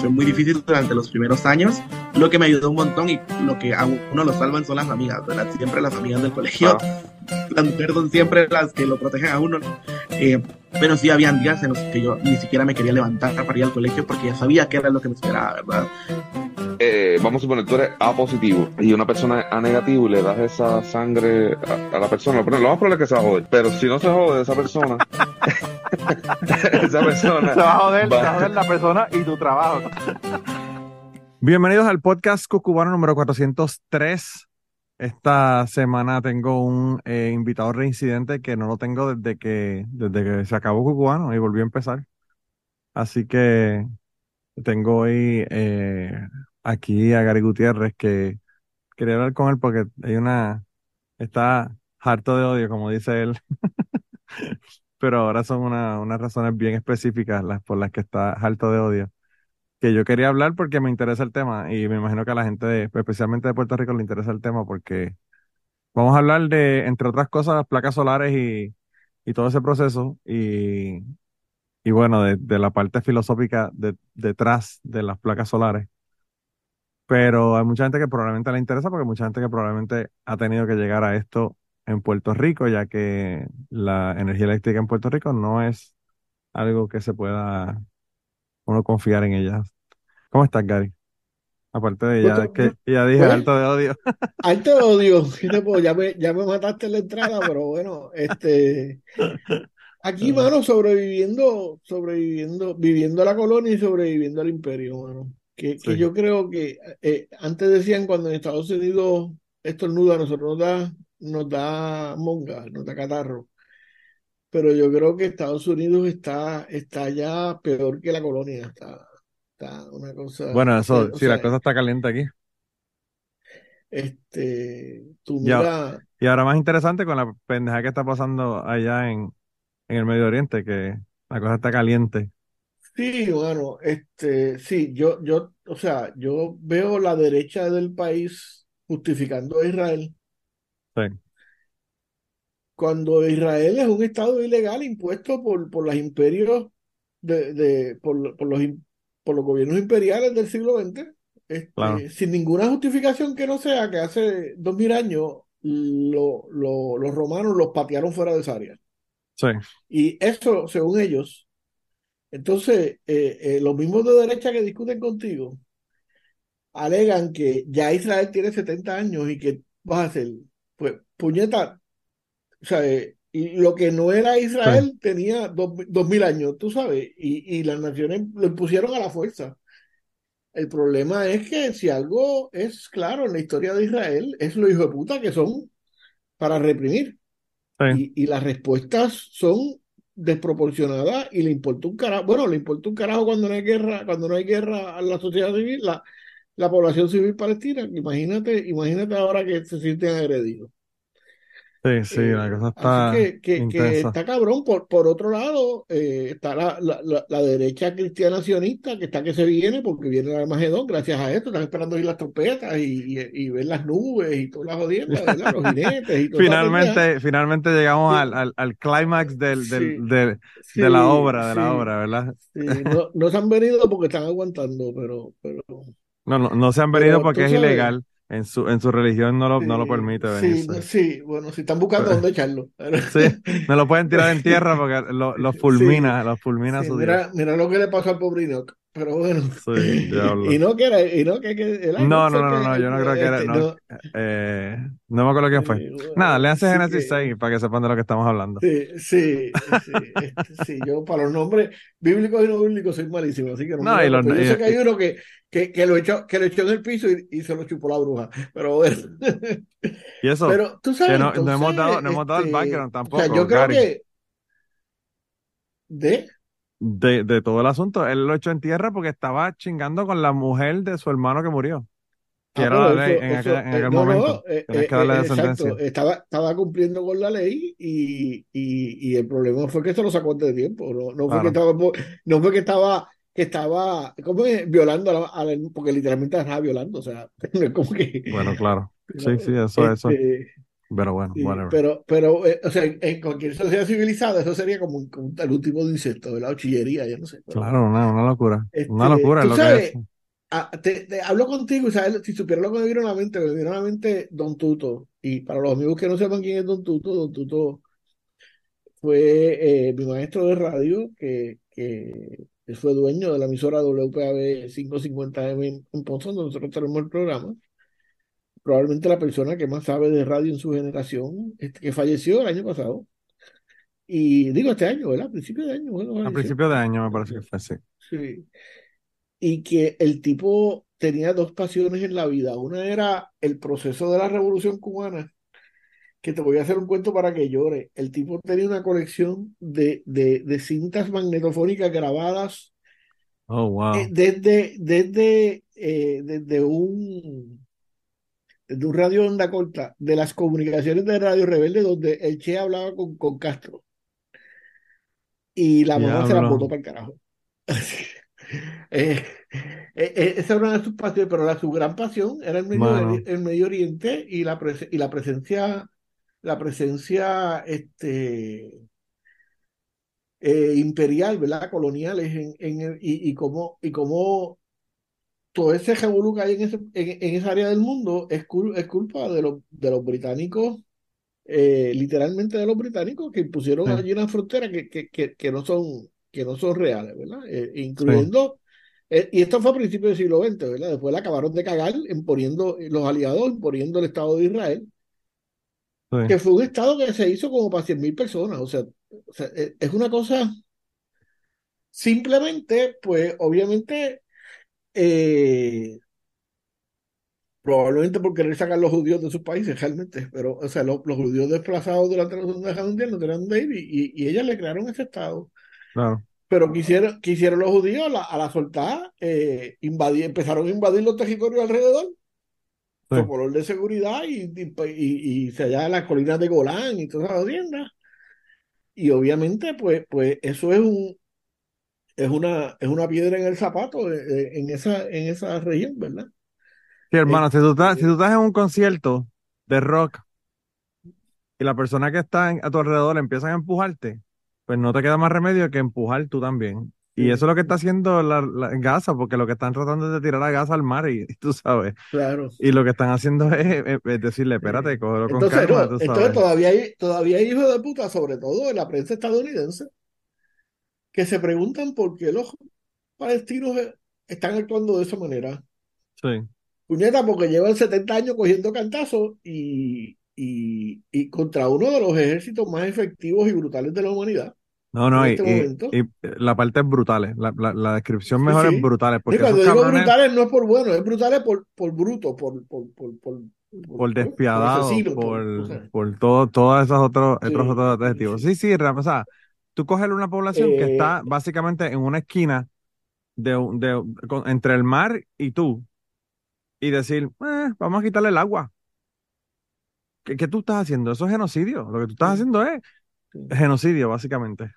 fue muy difícil durante los primeros años, lo que me ayudó un montón y lo que a uno lo salvan son las amigas, ¿verdad? Siempre las amigas del colegio. Las mujeres son siempre las que lo protegen a uno. Eh, pero sí habían días en los que yo ni siquiera me quería levantar para ir al colegio porque ya sabía que era lo que me esperaba, ¿verdad? Eh, vamos a suponer, tú eres A positivo y una persona A negativo y le das esa sangre a, la persona, lo más probable es que se va a joder. Pero si no se jode esa persona, esa persona. Se va a joder, se va a joder la persona y tu trabajo. Bienvenidos al podcast Cucubano número 403. Esta semana tengo un eh, invitado reincidente que no lo tengo desde que, desde que se acabó Cucubano y volvió a empezar. Así que tengo hoy eh, aquí a Gary Gutiérrez que quería hablar con él porque hay una, está harto de odio, como dice él. Pero ahora son una, unas razones bien específicas las por las que está harto de odio. Que yo quería hablar porque me interesa el tema y me imagino que a la gente, de, especialmente de Puerto Rico, le interesa el tema porque vamos a hablar de, entre otras cosas, placas solares y, y todo ese proceso y, y bueno, de, de la parte filosófica de, detrás de las placas solares. Pero hay mucha gente que probablemente le interesa porque hay mucha gente que probablemente ha tenido que llegar a esto en Puerto Rico, ya que la energía eléctrica en Puerto Rico no es algo que se pueda uno confiar en ella. ¿Cómo estás, Gary? Aparte de ella, pues, que ya dije pues, alto de odio. Alto de odio, ya me, ya me mataste en la entrada, pero bueno, este aquí, mano, sobreviviendo, sobreviviendo, viviendo la colonia y sobreviviendo al imperio, mano. Que, yo creo que eh, antes decían cuando en Estados Unidos estornuda, a nosotros nos da, nos da monga, nos da catarro. Pero yo creo que Estados Unidos está, está ya peor que la colonia. Está, está una cosa. Bueno, eso, sí, la cosa está caliente aquí. Este, tú mira. Y ahora más interesante con la pendeja que está pasando allá en, en el Medio Oriente, que la cosa está caliente. Sí, bueno, este, sí, yo, yo, o sea, yo veo la derecha del país justificando a Israel. Sí. Cuando Israel es un estado ilegal impuesto por, por los imperios de, de por, por, los, por los gobiernos imperiales del siglo XX, este, sin ninguna justificación que no sea que hace dos mil años lo, los romanos los patearon fuera de esa área. Sí. Y eso, según ellos, entonces, eh, eh, los mismos de derecha que discuten contigo alegan que ya Israel tiene 70 años y que vas a hacer, pues, puñeta, o sea, eh, y lo que no era Israel tenía dos, mil años, tú sabes, y, y las naciones lo impusieron a la fuerza. El problema es que si algo es claro en la historia de Israel, es lo hijo de puta que son para reprimir. Y, y, las respuestas son desproporcionada y le importa un carajo, bueno, le importa un carajo cuando no hay guerra, cuando no hay guerra a la sociedad civil, la, la población civil palestina. Imagínate, imagínate ahora que se sienten agredidos. Sí, sí, la eh, cosa está. Así que, que, está cabrón. Por, por otro lado, eh, está la, la, la, derecha cristiana sionista que está que se viene porque viene el Armagedón. Gracias a esto, están esperando oír las trompetas y, y, ver las nubes y todas las jodiendas, Los jinetes y todo finalmente, finalmente llegamos al, al, al clímax del, del, de, de, la obra, de la obra, ¿verdad? No, no, se han venido porque están aguantando, pero. pero no, no, no se han venido porque es ilegal. En su, en su religión no lo, no lo permite Sí, sí, bueno, si están buscando dónde echarlo. Sí, no lo pueden tirar en tierra porque lo, lo fulmina, lo fulmina su mira, mira lo que le pasó al pobre Enoch. Pero bueno. y no que era, y no que, que no, no, no, no, yo no creo que era. Este, no, eh, no me acuerdo quién fue. Nada, le hace Genesis 6 para que sepan de lo que estamos hablando. Sí, sí, sí, este, sí, yo para los nombres bíblicos y no bíblicos soy malísimo, así que no. no y los, yo sé que hay uno que, que, que, lo echó, que lo echó en el piso y, y, se lo chupó la bruja. Pero bueno. Y eso. Pero tú sabes. Que no, no, hemos dado, no hemos dado el este, background tampoco. O sea, yo creo que. ¿De? De, de todo el asunto. Él lo echó en tierra porque estaba chingando con la mujer de su hermano que murió. Que ah, era la ley en, aquel, en aquel eh, momento. Eh, eh, exacto. Estaba, estaba cumpliendo con la ley y, y, y, el problema fue que se lo sacó de tiempo. No, no fue que estaba, no fue que estaba, que estaba ¿cómo es? violando a la, porque literalmente estaba violando. O sea, como que. Bueno, claro. Sí, sí, eso, eso. Este, Pero bueno, Sí, whatever. pero, pero eh, o sea, en, cualquier sociedad civilizada eso sería como, un- como algún tipo de insecto, ¿verdad? O chillería, yo no sé. pero- Claro, una, una locura. Este, Una locura es tú lo que sabes, es. ah, te, te hablo contigo y sabes, si supiera lo que me vino a la mente, me vino a la mente Don Tuto. Y para los amigos que no sepan quién es Don Tuto, Don Tuto fue eh, mi maestro de radio que, que fue dueño de la emisora WPAB 550M en, en donde nosotros tenemos el programa. Probablemente la persona que más sabe de radio en su generación, este, que falleció el año pasado. Y digo este año, ¿verdad? A principio de año, bueno, A principio de año me parece que fue así. Sí. Y que el tipo tenía dos pasiones en la vida. Una era el proceso de la Revolución Cubana, que te voy a hacer un cuento para que llore. El tipo tenía una colección de, de, de cintas magnetofónicas grabadas Oh, wow. eh, desde, desde, eh, desde un, desde un radio onda corta de las comunicaciones de Radio Rebelde, donde el Che hablaba con, con Castro. Y la mamá se la botó para el carajo. Eh, eh, eh, esa era una de sus pasiones, pero la, su gran pasión era el Medio, Mano. el Medio Oriente y la, prese- y la presencia, la presencia este, eh, imperial, ¿verdad? Coloniales en, en el- y, y cómo, y cómo todo ese revolú que hay en, ese, en, en esa área del mundo es, cul- es culpa de los, de los británicos, eh, literalmente de los británicos que impusieron Sí. allí una frontera que, que, que, que no son, que no son reales, ¿verdad? Eh, incluyendo, eh, y esto fue a principios del siglo XX, ¿verdad? Después la acabaron de cagar imponiendo, los aliados imponiendo el Estado de Israel, Sí. que fue un Estado que se hizo como para 100.000 personas, o sea, o sea, eh, es una cosa, simplemente, pues obviamente, eh, probablemente por querer sacar los judíos de sus países, realmente, pero, o sea, los, los judíos desplazados durante la Segunda Guerra Mundial no tenían ir y, y, ellas le crearon ese Estado. Claro. Pero quisieron, quisieron los judíos a la, a la soltada, eh, invadir, empezaron a invadir los territorios alrededor, Sí. por color de seguridad y, y, y, y se allá las colinas de Golán y todas esas tiendas. Y obviamente, pues, pues eso es un, es una, es una piedra en el zapato eh, eh, en esa, en esa región, ¿verdad? Sí, hermano, si tú estás, si tú estás en un concierto de rock y la persona que está en- a tu alrededor empiezan a empujarte, pues no te queda más remedio que empujar tú también. Y eso es lo que está haciendo la, la- Gaza, porque lo que están tratando es de tirar a Gaza al mar y, y tú sabes. claro. Y lo que están haciendo es, es- es decirle, espérate, cógelo con Entonces, calma, no, tú entonces sabes. todavía hay, todavía hay hijos de puta, sobre todo en la prensa estadounidense, que se preguntan por qué los palestinos eh, están actuando de esa manera. Sí, Puñeta, porque llevan 70 años cogiendo cantazos y, y, y contra uno de los ejércitos más efectivos y brutales de la humanidad no, no, y, este y- y la parte es brutal, la, la, la descripción Sí, mejor es sí. brutales, Y porque cuando digo cabrones, brutales no es por bueno, es brutales por, por bruto, por, por, por, por, por por despiadado, por, por, sabes. por todo, todos esos otros, otros, Sí, otros sí, adjetivos. sí. Sí, o sea, tú coges una población que Eh, está básicamente en una esquina de, de, con- entre el mar y tú, y decir, "Eh, vamos a quitarle el agua. ¿Qué, qué tú estás haciendo? Eso es genocidio. Lo que tú estás haciendo es genocidio, básicamente.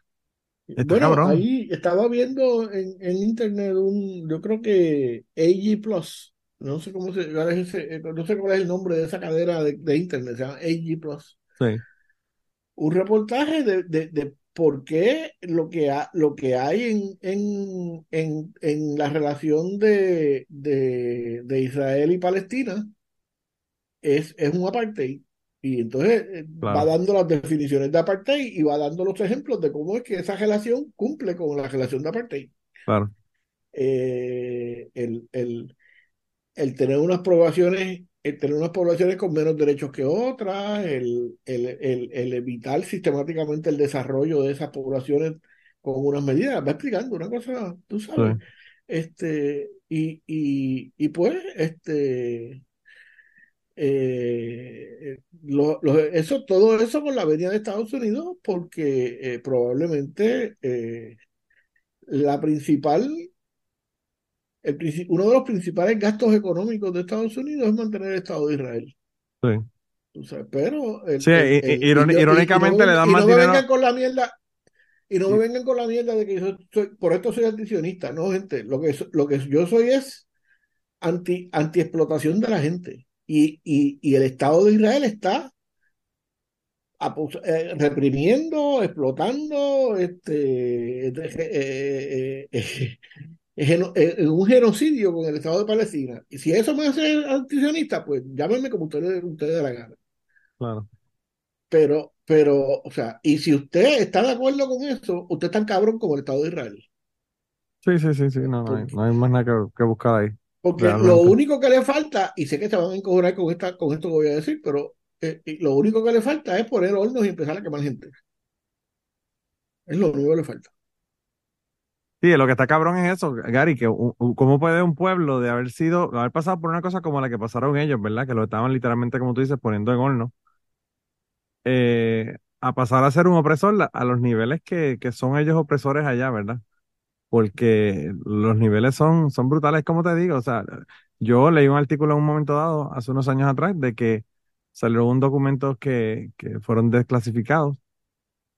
Está Bueno, cabrón. ahí estaba viendo en, en internet un, yo creo que AG Plus, no sé cómo se, es ese- eh, no sé cuál es el nombre de esa cadena de, de internet, se llama AG Plus. Sí, Un reportaje de, de, de por qué lo que, ha- lo que hay en, en, en, en la relación de, de, de Israel y Palestina es, es un apartheid. Y entonces eh, va dando las definiciones de apartheid y va dando los ejemplos de cómo es que esa relación cumple con la relación de apartheid. claro. Eh, el, el, el tener unas poblaciones, el tener unas poblaciones con menos derechos que otras, el, el, el, el evitar sistemáticamente el desarrollo de esas poblaciones con unas medidas, va explicando una cosa, tú Sí, sabes, este, y, y, y pues, este, eh, lo- lo- eso, todo eso con la venida de Estados Unidos, porque eh, probablemente eh, la principal, el, uno de los principales gastos económicos de Estados Unidos es mantener el Estado de Israel. sí. sabes, pero el, Sí, el, no irónicamente me, le dan y más no me dinero. vengan con la mierda, y no me vengan con la mierda de que yo soy, por esto soy antisionista, no, gente, lo que, lo que yo soy es anti, anti explotación de la gente. Y, y, y el Estado de Israel está eh, reprimiendo, explotando, este, eh, eh, eh, eh, un genocidio con el Estado de Palestina. Y si eso me hace antisionista, pues llámenme como ustedes, ustedes de la gana. Claro. Pero, pero, o sea, y si usted está de acuerdo con eso, usted es tan cabrón como el Estado de Israel. Sí, sí, sí, sí, no, no hay, no hay más nada que, que buscar ahí, porque lo único que le falta, y sé que se van a encojonar con esta, con esto que voy a decir, pero eh, lo único que le falta es poner hornos y empezar a quemar gente. Es lo único que le falta. Sí, lo que está cabrón es eso, Gary, que cómo puede un pueblo de haber sido, haber pasado por una cosa como la que pasaron ellos, ¿verdad? Que lo estaban literalmente, como tú dices, poniendo en horno, eh, a pasar a ser un opresor a los niveles que, que son ellos opresores allá, ¿verdad? Porque los niveles son, son brutales, como te digo. O sea, yo leí un artículo en un momento dado, hace unos años atrás, de que salió un documento que, que fueron desclasificados,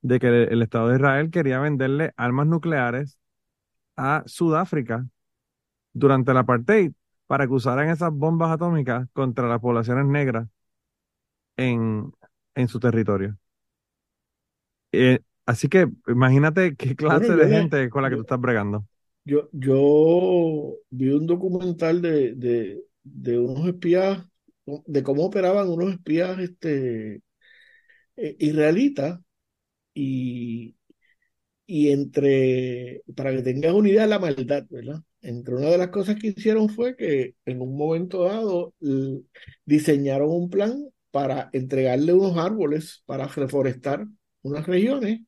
de que el Estado de Israel quería venderle armas nucleares a Sudáfrica durante el apartheid para que usaran esas bombas atómicas contra las poblaciones negras en, en su territorio. Eh, así que imagínate qué clase de gente con la que tú yo, estás bregando. yo, yo vi un documental de, de, de unos espías, de cómo operaban unos espías este, eh, israelitas y, y entre, para que tengas de la maldad, ¿verdad? Entre una de las cosas que hicieron fue que en un momento dado diseñaron un plan para entregarle unos árboles para reforestar unas regiones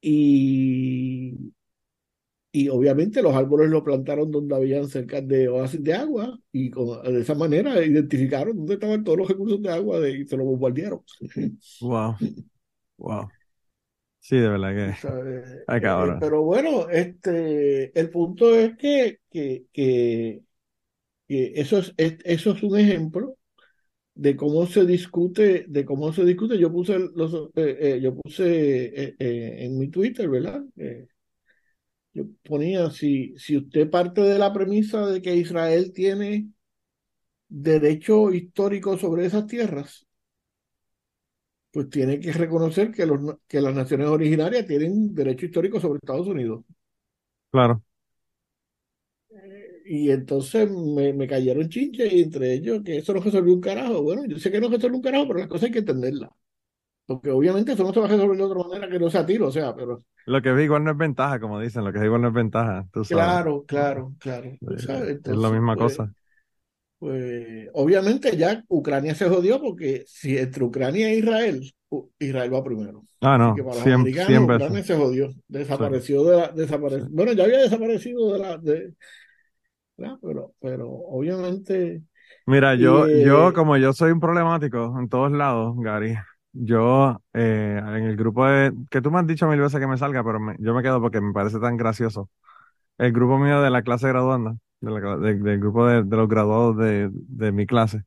y, y obviamente los árboles los plantaron donde habían cerca de oasis de agua y con- de esa manera identificaron dónde estaban todos los recursos de agua de- y se los bombardearon. Wow, wow. Sí, de verdad que. sabes, Ay, eh, eh, cabrón. pero bueno, este, el punto es que, que, que, que eso es, es- eso es un ejemplo de cómo se discute, de cómo se discute. Yo puse los, eh, eh, yo puse eh, eh, en mi Twitter, ¿verdad? Eh, yo ponía si, si usted parte de la premisa de que Israel tiene derecho histórico sobre esas tierras, pues tiene que reconocer que los, que las naciones originarias tienen derecho histórico sobre Estados Unidos. Claro. Y entonces me, me cayeron chinches y entre ellos que eso no resolvió un carajo. Bueno, yo sé que no resolvió un carajo, pero las cosas hay que entenderlas. Porque obviamente eso no se va a resolver de otra manera que no sea tiro, o sea, pero Lo que es igual no es ventaja, como dicen, lo que es igual no es ventaja, tú sabes. claro, claro, claro. Eh, es la misma pues, cosa. Pues obviamente ya Ucrania se jodió porque si entre Ucrania e Israel, Israel va primero. Ah, Así no, que para los 100, americanos, 100 Ucrania se jodió. Sí, Desapareció de la, sí. Bueno, ya había desaparecido de la, de. Pero, pero obviamente, Mira, yo, yo, eh, como yo soy un problemático en todos lados, Gary, yo eh, en el grupo de, que tú me has dicho mil veces que me salga, pero me- yo me quedo porque me parece tan gracioso. El grupo mío de la clase graduanda, de la cla- de- del grupo de, de los graduados de, de mi clase.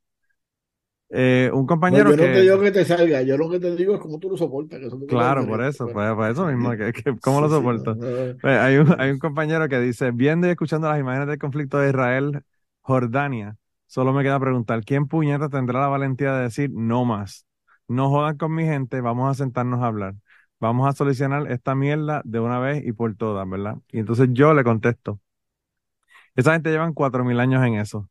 Eh, un No, compañero yo no te que, digo que te salga, yo lo que te digo es cómo tú lo soportas, que eso claro, por diferente, eso, pues, por eso mismo, que, que- ¿cómo lo sí, no, no, Pues, hay un, hay un compañero que dice, viendo y escuchando las imágenes del conflicto de Israel-Jordania, solo me queda preguntar, ¿quién puñeta tendrá la valentía de decir no más? No jodan con mi gente, vamos a sentarnos a hablar. Vamos a solucionar esta mierda de una vez y por todas, ¿verdad? Y entonces yo le contesto, esa gente llevan cuatro mil años en eso.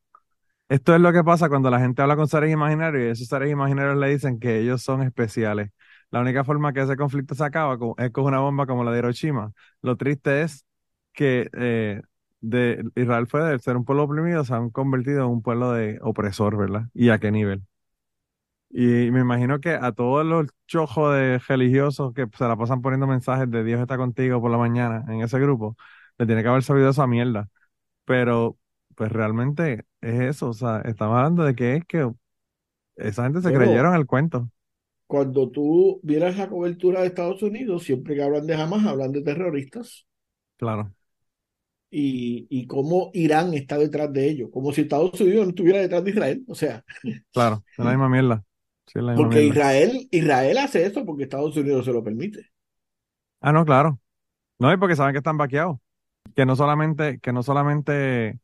Esto es lo que pasa cuando la gente habla con seres imaginarios y esos seres imaginarios le dicen que ellos son especiales. La única forma que ese conflicto se acaba es con una bomba como la de Hiroshima. Lo triste es que eh, de Israel fue de ser un pueblo oprimido, se han convertido en un pueblo de opresor, ¿verdad? ¿Y a qué nivel? Y me imagino que a todos los chojos de religiosos que se la pasan poniendo mensajes de Dios está contigo por la mañana en ese grupo, le tiene que haber sabido esa mierda. Pero, pues realmente es eso, o sea, estamos hablando de que es que esa gente se creyeron el cuento. cuando tú vieras la cobertura de Estados Unidos, siempre que hablan de Hamas, hablan de terroristas Claro, y, y cómo Irán está detrás de ellos, como si Estados Unidos no estuviera detrás de Israel, o sea, claro, es la misma mierda. Sí, es la misma porque mierda. Israel, Israel hace eso porque Estados Unidos se lo permite. Ah, no, claro. No, y porque saben que están vaqueados. Que no solamente, que no solamente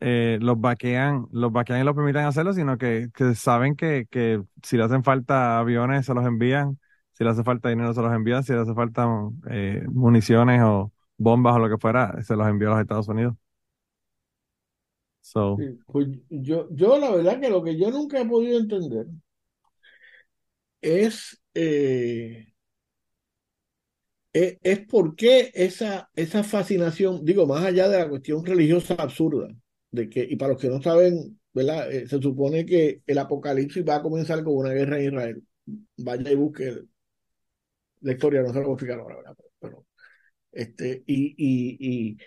eh, los vaquean, los vaquean y los permiten hacerlo, sino que, que saben que, que si le hacen falta aviones, se los envían, si le hace falta dinero, se los envían, si le hace falta eh, municiones o bombas o lo que fuera, se los envía a los Estados Unidos. Pues yo, yo la verdad que lo que yo nunca he podido entender es, eh, es, es por qué esa, esa fascinación, digo, más allá de la cuestión religiosa absurda, de que, y para los que no saben. Eh, se supone que el apocalipsis va a comenzar con una guerra en Israel. Vaya y busque la historia, no se lo voy a ahora, ¿verdad? Pero, pero, este, y, y, y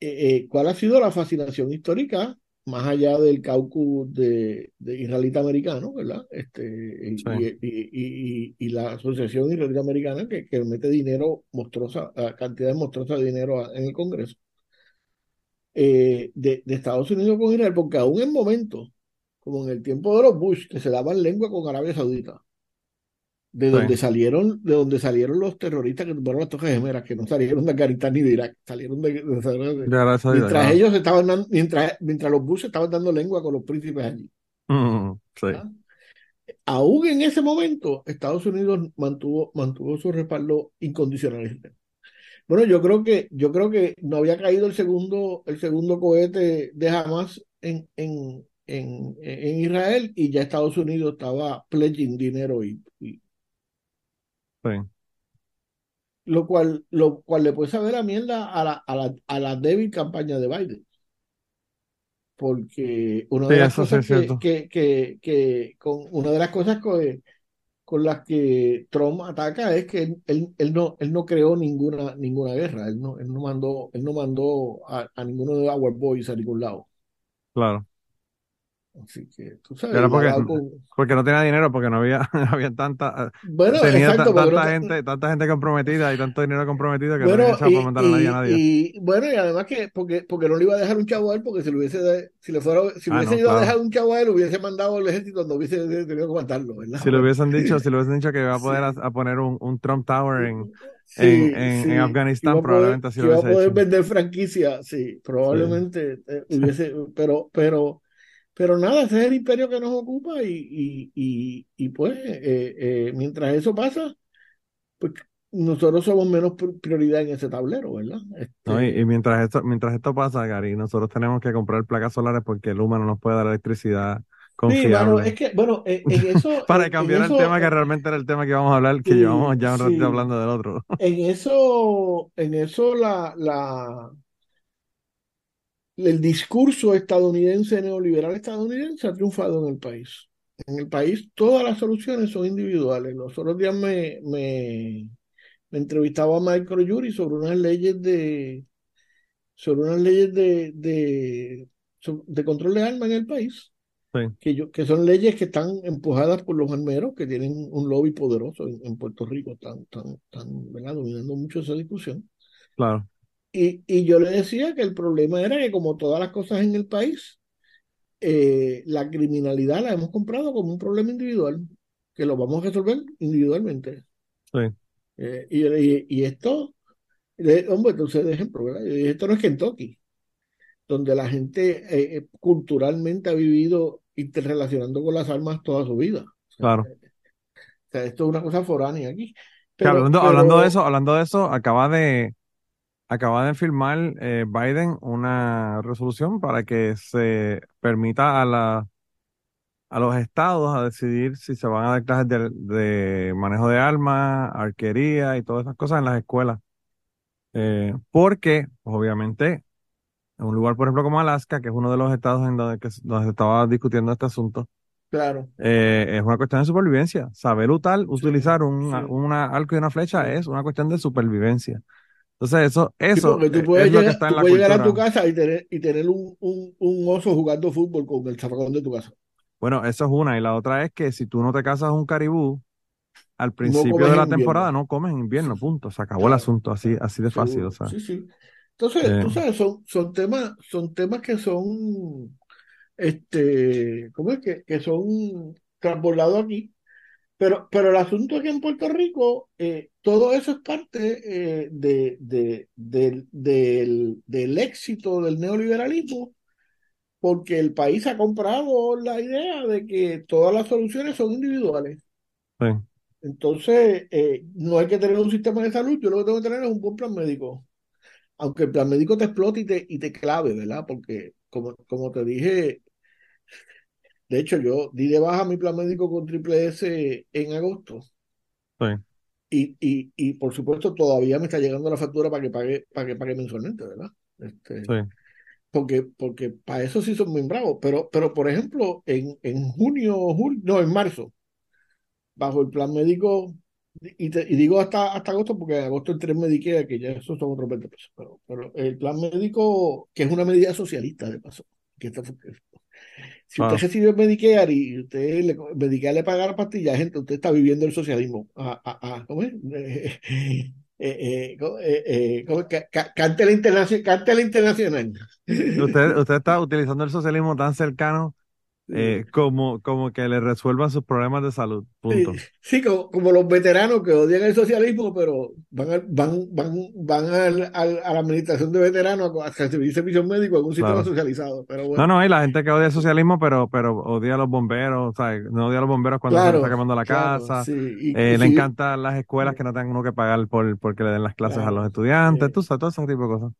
eh, eh, ¿cuál ha sido la fascinación histórica más allá del caucus de, de israelita americano, ¿verdad? Este, y, Sí. y- y- y- y la Asociación Israelita Americana que, que mete dinero monstruosa, cantidades monstruosas de dinero a- en el Congreso, eh, de, de Estados Unidos con Israel, porque aún en momentos, como en el tiempo de los Bush, que se daban lengua con Arabia Saudita, de Sí. donde salieron, de donde salieron los terroristas que tumbaron las Torres Gemelas, que no salieron de Afganistán ni de Irak, salieron de, de- de- de mientras ellos estaban dando, mientras, mientras los Bush estaban dando lengua con los príncipes allí. Mm, sí, ¿verdad? Aún en ese momento, Estados Unidos mantuvo, mantuvo su respaldo incondicional. Bueno, yo creo que, yo creo que no había caído el segundo, el segundo cohete de Hamas en, en, en, en Israel y ya Estados Unidos estaba pledging dinero y, y- sí. lo cual, lo cual le puede saber a mierda a la, a la, a la débil campaña de Biden. Porque una Sí, de las sí cosas que, que, que, que con una de las cosas que, con las que Trump ataca es que él, él, él no, él no creó ninguna, ninguna guerra, él no, él no mandó, él no mandó a, a ninguno de Our Boys a ningún lado. Claro. Así que tú Y sabes, porque, con... porque no tenía dinero, porque no había, había tanta, Bueno, tenía exacto, no tanta te- gente, tanta gente comprometida y tanto dinero comprometido que no Bueno, había echado para y, mandar a nadie a y, nadie. y, bueno, y además que, porque, porque no le iba a dejar un chavo a él, porque si le hubiese, de- si le fuera, si Ah, hubiese no, ido a claro. dejar un chavo a él, hubiese mandado al ejército, no hubiese tenido que matarlo, ¿verdad? Si le hubiesen dicho, si le hubiesen dicho que iba a poder Sí. a, a poner un, un Trump Tower en, en, Sí, en, en sí, Afganistán, iba a poder, probablemente así lo iba a hubiese poder hecho. vender franquicia, sí, probablemente eh, hubiese, pero, pero, pero nada, ese es el imperio que nos ocupa y, y, y, y pues eh, eh, mientras eso pasa, pues nosotros somos menos pri- prioridad en ese tablero, ¿verdad? ¿no? Y, Este, y mientras esto, mientras esto pasa, Gary, nosotros tenemos que comprar placas solares porque el humano nos puede dar electricidad sí, mano, confiable. es que, bueno, eh, en eso, Para cambiar el tema que realmente era el tema que íbamos a hablar, que sí, llevamos ya un ratito sí. hablando del otro. En eso, en eso la, la, el discurso estadounidense, neoliberal estadounidense, ha triunfado en el país. En el país todas las soluciones son individuales. Los otros días me, me, me entrevistaba a Michael Yuri sobre unas leyes de, sobre unas leyes de, de, de control de armas en el país, Sí, que, yo, que son leyes que están empujadas por los armeros, que tienen un lobby poderoso en, en Puerto Rico, están, están, están, dominando mucho esa discusión. claro. Y, y yo le decía que el problema era que como todas las cosas en el país, eh, la criminalidad la hemos comprado como un problema individual, que lo vamos a resolver individualmente. Sí, Eh, y, yo le dije, y esto, hombre, entonces de ejemplo, ¿verdad? Yo dije, esto no es Kentucky, donde la gente eh, culturalmente ha vivido interrelacionando con las armas toda su vida. O sea, claro. o sea, esto es una cosa foránea aquí. Hablando, hablando de eso, hablando de eso, acaba de, acaba de firmar eh, Biden una resolución para que se permita a la, a los estados a decidir si se van a dar clases de, de manejo de armas, arquería y todas esas cosas en las escuelas. Eh, porque, obviamente, en un lugar, por ejemplo, como Alaska, que es uno de los estados en donde, que, donde se estaba discutiendo este asunto, claro, eh, es una cuestión de supervivencia. Saber utal, sí, utilizar un, sí, una arco y una flecha es una cuestión de supervivencia. Entonces, eso, Sí, eso porque tú puedes es lo que está tú en la puedes llegar a tu casa y tener, y tener un, un, un oso jugando fútbol con el zafacón de tu casa. Bueno, eso es una. Y la otra es que si tú no te casas un caribú, al principio de la temporada no comes en invierno, Sí, punto. Se acabó el asunto, así, así de fácil, o sea. Sí, sí. Entonces, eh, tú sabes, son, son temas, son temas que son, este, ¿cómo es que, que son transbordados aquí? Pero, pero el asunto aquí en Puerto Rico, eh, todo eso es parte eh, de, de- del, del, del éxito del neoliberalismo porque el país ha comprado la idea de que todas las soluciones son individuales. Sí. Entonces, eh, no hay que tener un sistema de salud, yo lo que tengo que tener es un buen plan médico. Aunque el plan médico te explote y te, y te clave, ¿verdad? Porque, como, como te dije, de hecho, yo di de baja mi plan médico con Triple S en agosto. Sí. Y, y, y por supuesto, todavía me está llegando la factura para que pague, para que pague mensualmente, ¿verdad? Este, Sí. porque, porque para eso sí son muy bravos. Pero, pero por ejemplo, en, en junio, julio, no, en marzo, bajo el plan médico, y, te- y digo hasta, hasta agosto, porque en agosto entré en Medicare, que ya eso son otros 20 pesos, pero, pero el plan médico, que es una medida socialista, de paso, que fue- si usted Ah. recibe Medicare y usted le, Medicare le paga la pastilla, gente, usted está viviendo el socialismo. Ah, ah, ah, ¿cómo es? Eh, eh, eh, ¿cómo- es? Cante la internacional, cante la internacional. Usted, usted está utilizando el socialismo tan cercano eh, como, como que le resuelvan sus problemas de salud. Punto. Sí, sí, como, como los veteranos que odian el socialismo, pero van, al- van, van, van al- al- a la administración de veteranos a, a recibir servicios médicos en un sistema Claro. socializado. Pero No, bueno, no, hay la gente que odia el socialismo, pero, pero odia a los bomberos, ¿sabes? No odia a los bomberos cuando se claro, está quemando la claro, casa. sí. Y, Eh, y le encantan las escuelas que no tengan uno que pagar por porque le den las clases a los estudiantes, tú sabes, todo ese tipo de cosas.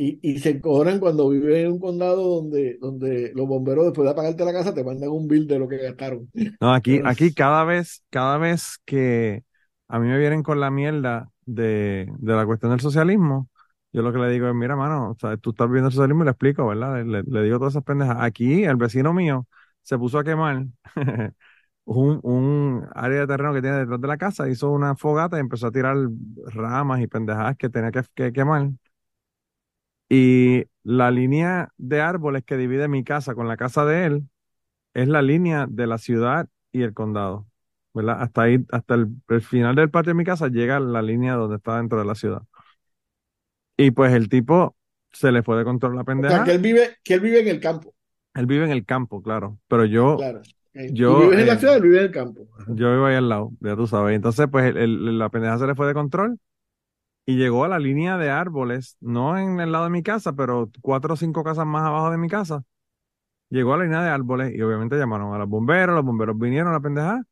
Y, y se encojonan cuando viven en un condado donde, donde los bomberos, después de apagarte la casa, te mandan un bill de lo que gastaron. No, aquí, aquí cada vez, cada vez que a mí me vienen con la mierda de, de la cuestión del socialismo, yo lo que le digo es, mira, mano, o sea, tú estás viendo el socialismo y le explico, ¿verdad? Le, le digo todas esas pendejas. Aquí, el vecino mío se puso a quemar un, un área de terreno que tiene detrás de la casa, hizo una fogata y empezó a tirar ramas y pendejadas que tenía que, que quemar. Y la línea de árboles que divide mi casa con la casa de él es la línea de la ciudad y el condado, ¿verdad? Hasta ahí, hasta el, el final del patio de mi casa llega la línea donde está dentro de la ciudad. Y pues el tipo se le fue de control la O sea, pendeja. que él vive, que él vive en el campo, Él vive en el campo, claro, pero yo, claro. Eh, yo, Tú vives en la eh, ciudad, él vive en el campo. yo vivo ahí al lado, ya tú sabes. Entonces, pues el- el- la pendeja se le fue de control y llegó a la línea de árboles, no en el lado de mi casa, pero cuatro o cinco casas más abajo de mi casa. Llegó a la línea de árboles y obviamente llamaron a los bomberos, los bomberos vinieron a la pendeja.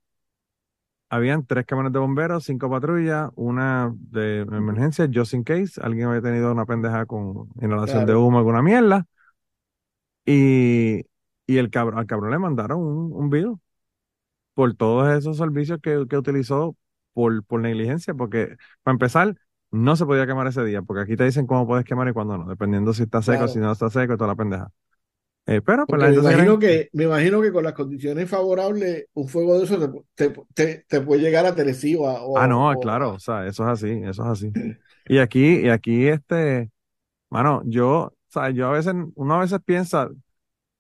Habían tres camiones de bomberos, cinco patrullas, una de emergencia, just in case, alguien había tenido una pendeja con inhalación de Claro. humo, alguna mierda. Y, y el cabrón, al cabrón le mandaron un, un bill por todos esos servicios que, que utilizó por, por negligencia, porque para empezar, no se podía quemar ese día, porque aquí te dicen cómo puedes quemar y cuándo no, dependiendo si está seco, Claro. si no está seco y toda la pendeja. Eh, pero pues la me se imagino que, me imagino que con las condiciones favorables, un fuego de eso te, te, te- te puede llegar a Tennessee o a, o- Ah, no, o- claro, o sea, eso es así, eso es así. Y aquí, y aquí, este, mano, yo, o sea, yo a veces, uno a veces piensa,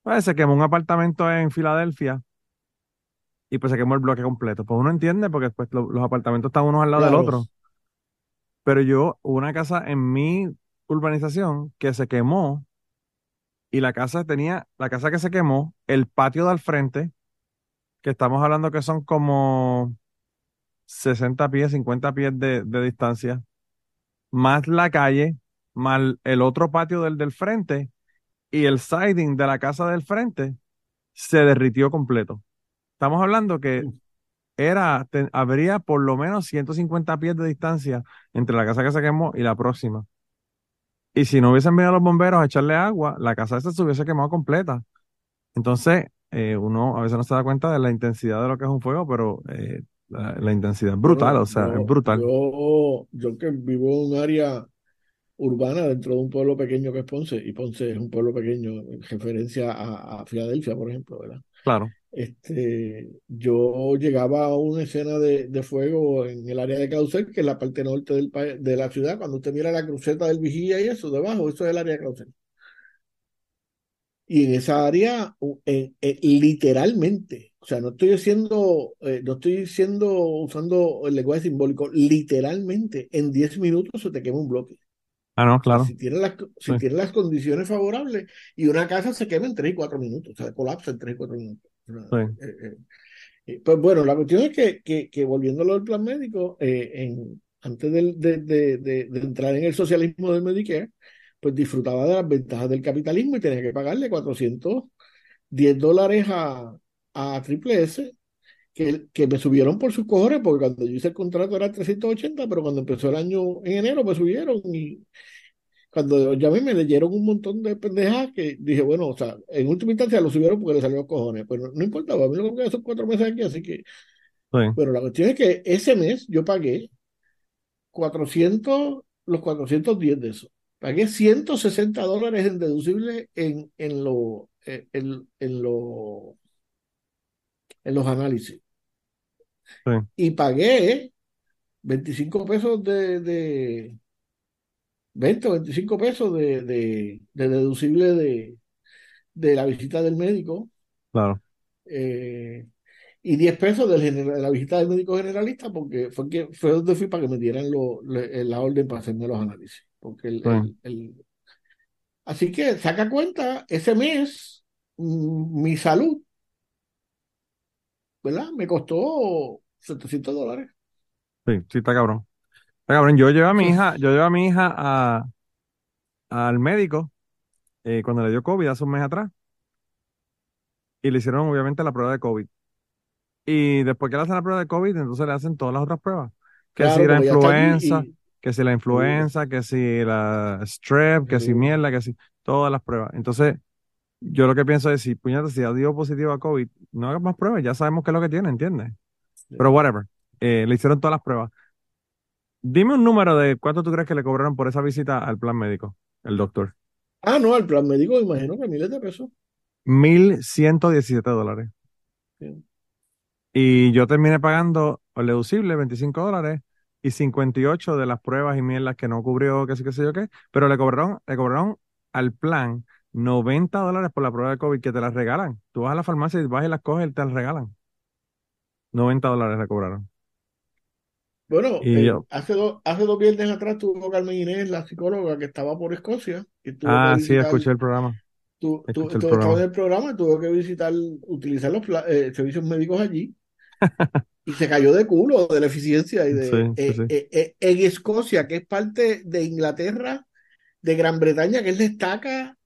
a veces quemó un apartamento en Filadelfia y pues se quemó el bloque completo. Pues uno entiende porque pues lo- los apartamentos están unos al lado del otro. Pero yo, una casa en mi urbanización que se quemó y la casa tenía, la casa que se quemó, el patio de al frente, que estamos hablando que son como 60 pies, 50 pies de, de distancia, más la calle, más el otro patio del del frente y el siding de la casa del frente se derritió completo. Estamos hablando que. Era, te- habría por lo menos 150 pies de distancia entre la casa que se quemó y la próxima. Y si no hubiesen venido los bomberos a echarle agua, la casa esa se hubiese quemado completa. Entonces, eh, uno a veces no se da cuenta de la intensidad de lo que es un fuego, pero eh, la, la intensidad es brutal, o sea, es brutal. Yo, yo que vivo en un área urbana dentro de un pueblo pequeño que es Ponce, y Ponce es un pueblo pequeño en referencia a, a Filadelfia, por ejemplo, ¿verdad? Claro. Este, yo llegaba a una escena de, de fuego en el área de Clausel, que es la parte norte del, de la ciudad. Cuando usted mira la cruceta del Vigía y eso, debajo, eso es el área de Clausel. Y en esa área, u- en- en- literalmente, o sea, no estoy diciendo, eh, no estoy diciendo, usando el lenguaje simbólico, literalmente, en 10 minutos se te quema un bloque. Ah, no, claro. Si tiene las, si Sí. tiene las condiciones favorables y una casa se quema en 3 y 4 minutos, o sea, colapsa en 3 y 4 minutos. Eh, eh, eh, Pues bueno, la cuestión es que, que, que volviendo a lo del plan médico, antes de, de, de, de entrar en el socialismo del Medicare, pues disfrutaba de las ventajas del capitalismo y tenía que pagarle 410 dólares a, a Triple S, que, que me subieron por sus cojones, porque cuando yo hice el contrato era 380, pero cuando empezó el año en enero me subieron y cuando llamé me leyeron un montón de pendejas que dije, bueno, o sea, en última instancia lo subieron porque le salió los cojones, pero no importaba, a mí lo que queda son cuatro meses aquí, así que... Sí. Pero la cuestión es que ese mes yo pagué 400, los 410 de eso. Pagué 160 dólares en deducible en, en, lo, en, en, lo, en los análisis. Sí. Y pagué 25 pesos de, de 20 o 25 pesos de, de, de deducible de, de la visita del médico. Claro. Eh, y 10 pesos de la visita del médico generalista, porque fue, que, fue donde fui para que me dieran lo- le- la orden para hacerme los análisis. Porque el, el- el- Así que saca cuenta, ese mes mi salud, ¿verdad? Me costó 700 dólares. Sí, sí, está cabrón. Cabrón. Yo llevé a mi Sí. hija, yo llevé a mi hija a, al médico eh, cuando le dio COVID hace un mes atrás y le hicieron obviamente la prueba de COVID. Y después que le hacen la prueba de COVID, entonces le hacen todas las otras pruebas. Que si la ya influenza, y que si la influenza, que si la strep, que si Seguro. mierda, que si todas las pruebas. Entonces, yo lo que pienso es, si puñeta, si ha dio positivo a COVID, no hagas más pruebas, ya sabemos qué es lo que tiene, ¿entiendes? Pero whatever, eh, le hicieron todas las pruebas. Dime un número de cuánto tú crees que le cobraron por esa visita al plan médico, el doctor. Ah, no, el plan médico, imagino que miles de pesos. 1.117 dólares. Y yo terminé pagando el deducible, 25 dólares, y 58 de las pruebas y mierdas que no cubrió, que sí, que sé yo qué, pero le cobraron, le cobraron al plan 90 dólares por la prueba de COVID que te las regalan. Tú vas a la farmacia y vas y las coges y te las regalan. 90 dólares le cobraron. Bueno, eh, hace, dos hace dos viernes atrás tuvo Carmen Inés, la psicóloga que estaba por Escocia, y tuvo que ah, sí, escuché el programa. tu, tu- Escuché el en el programa y tuvo que visitar, utilizar los eh, servicios médicos allí, y se cayó de culo de la eficiencia y de Sí, sí, eh, sí. en Escocia, que es parte de Inglaterra, de Gran Bretaña, que es la estaca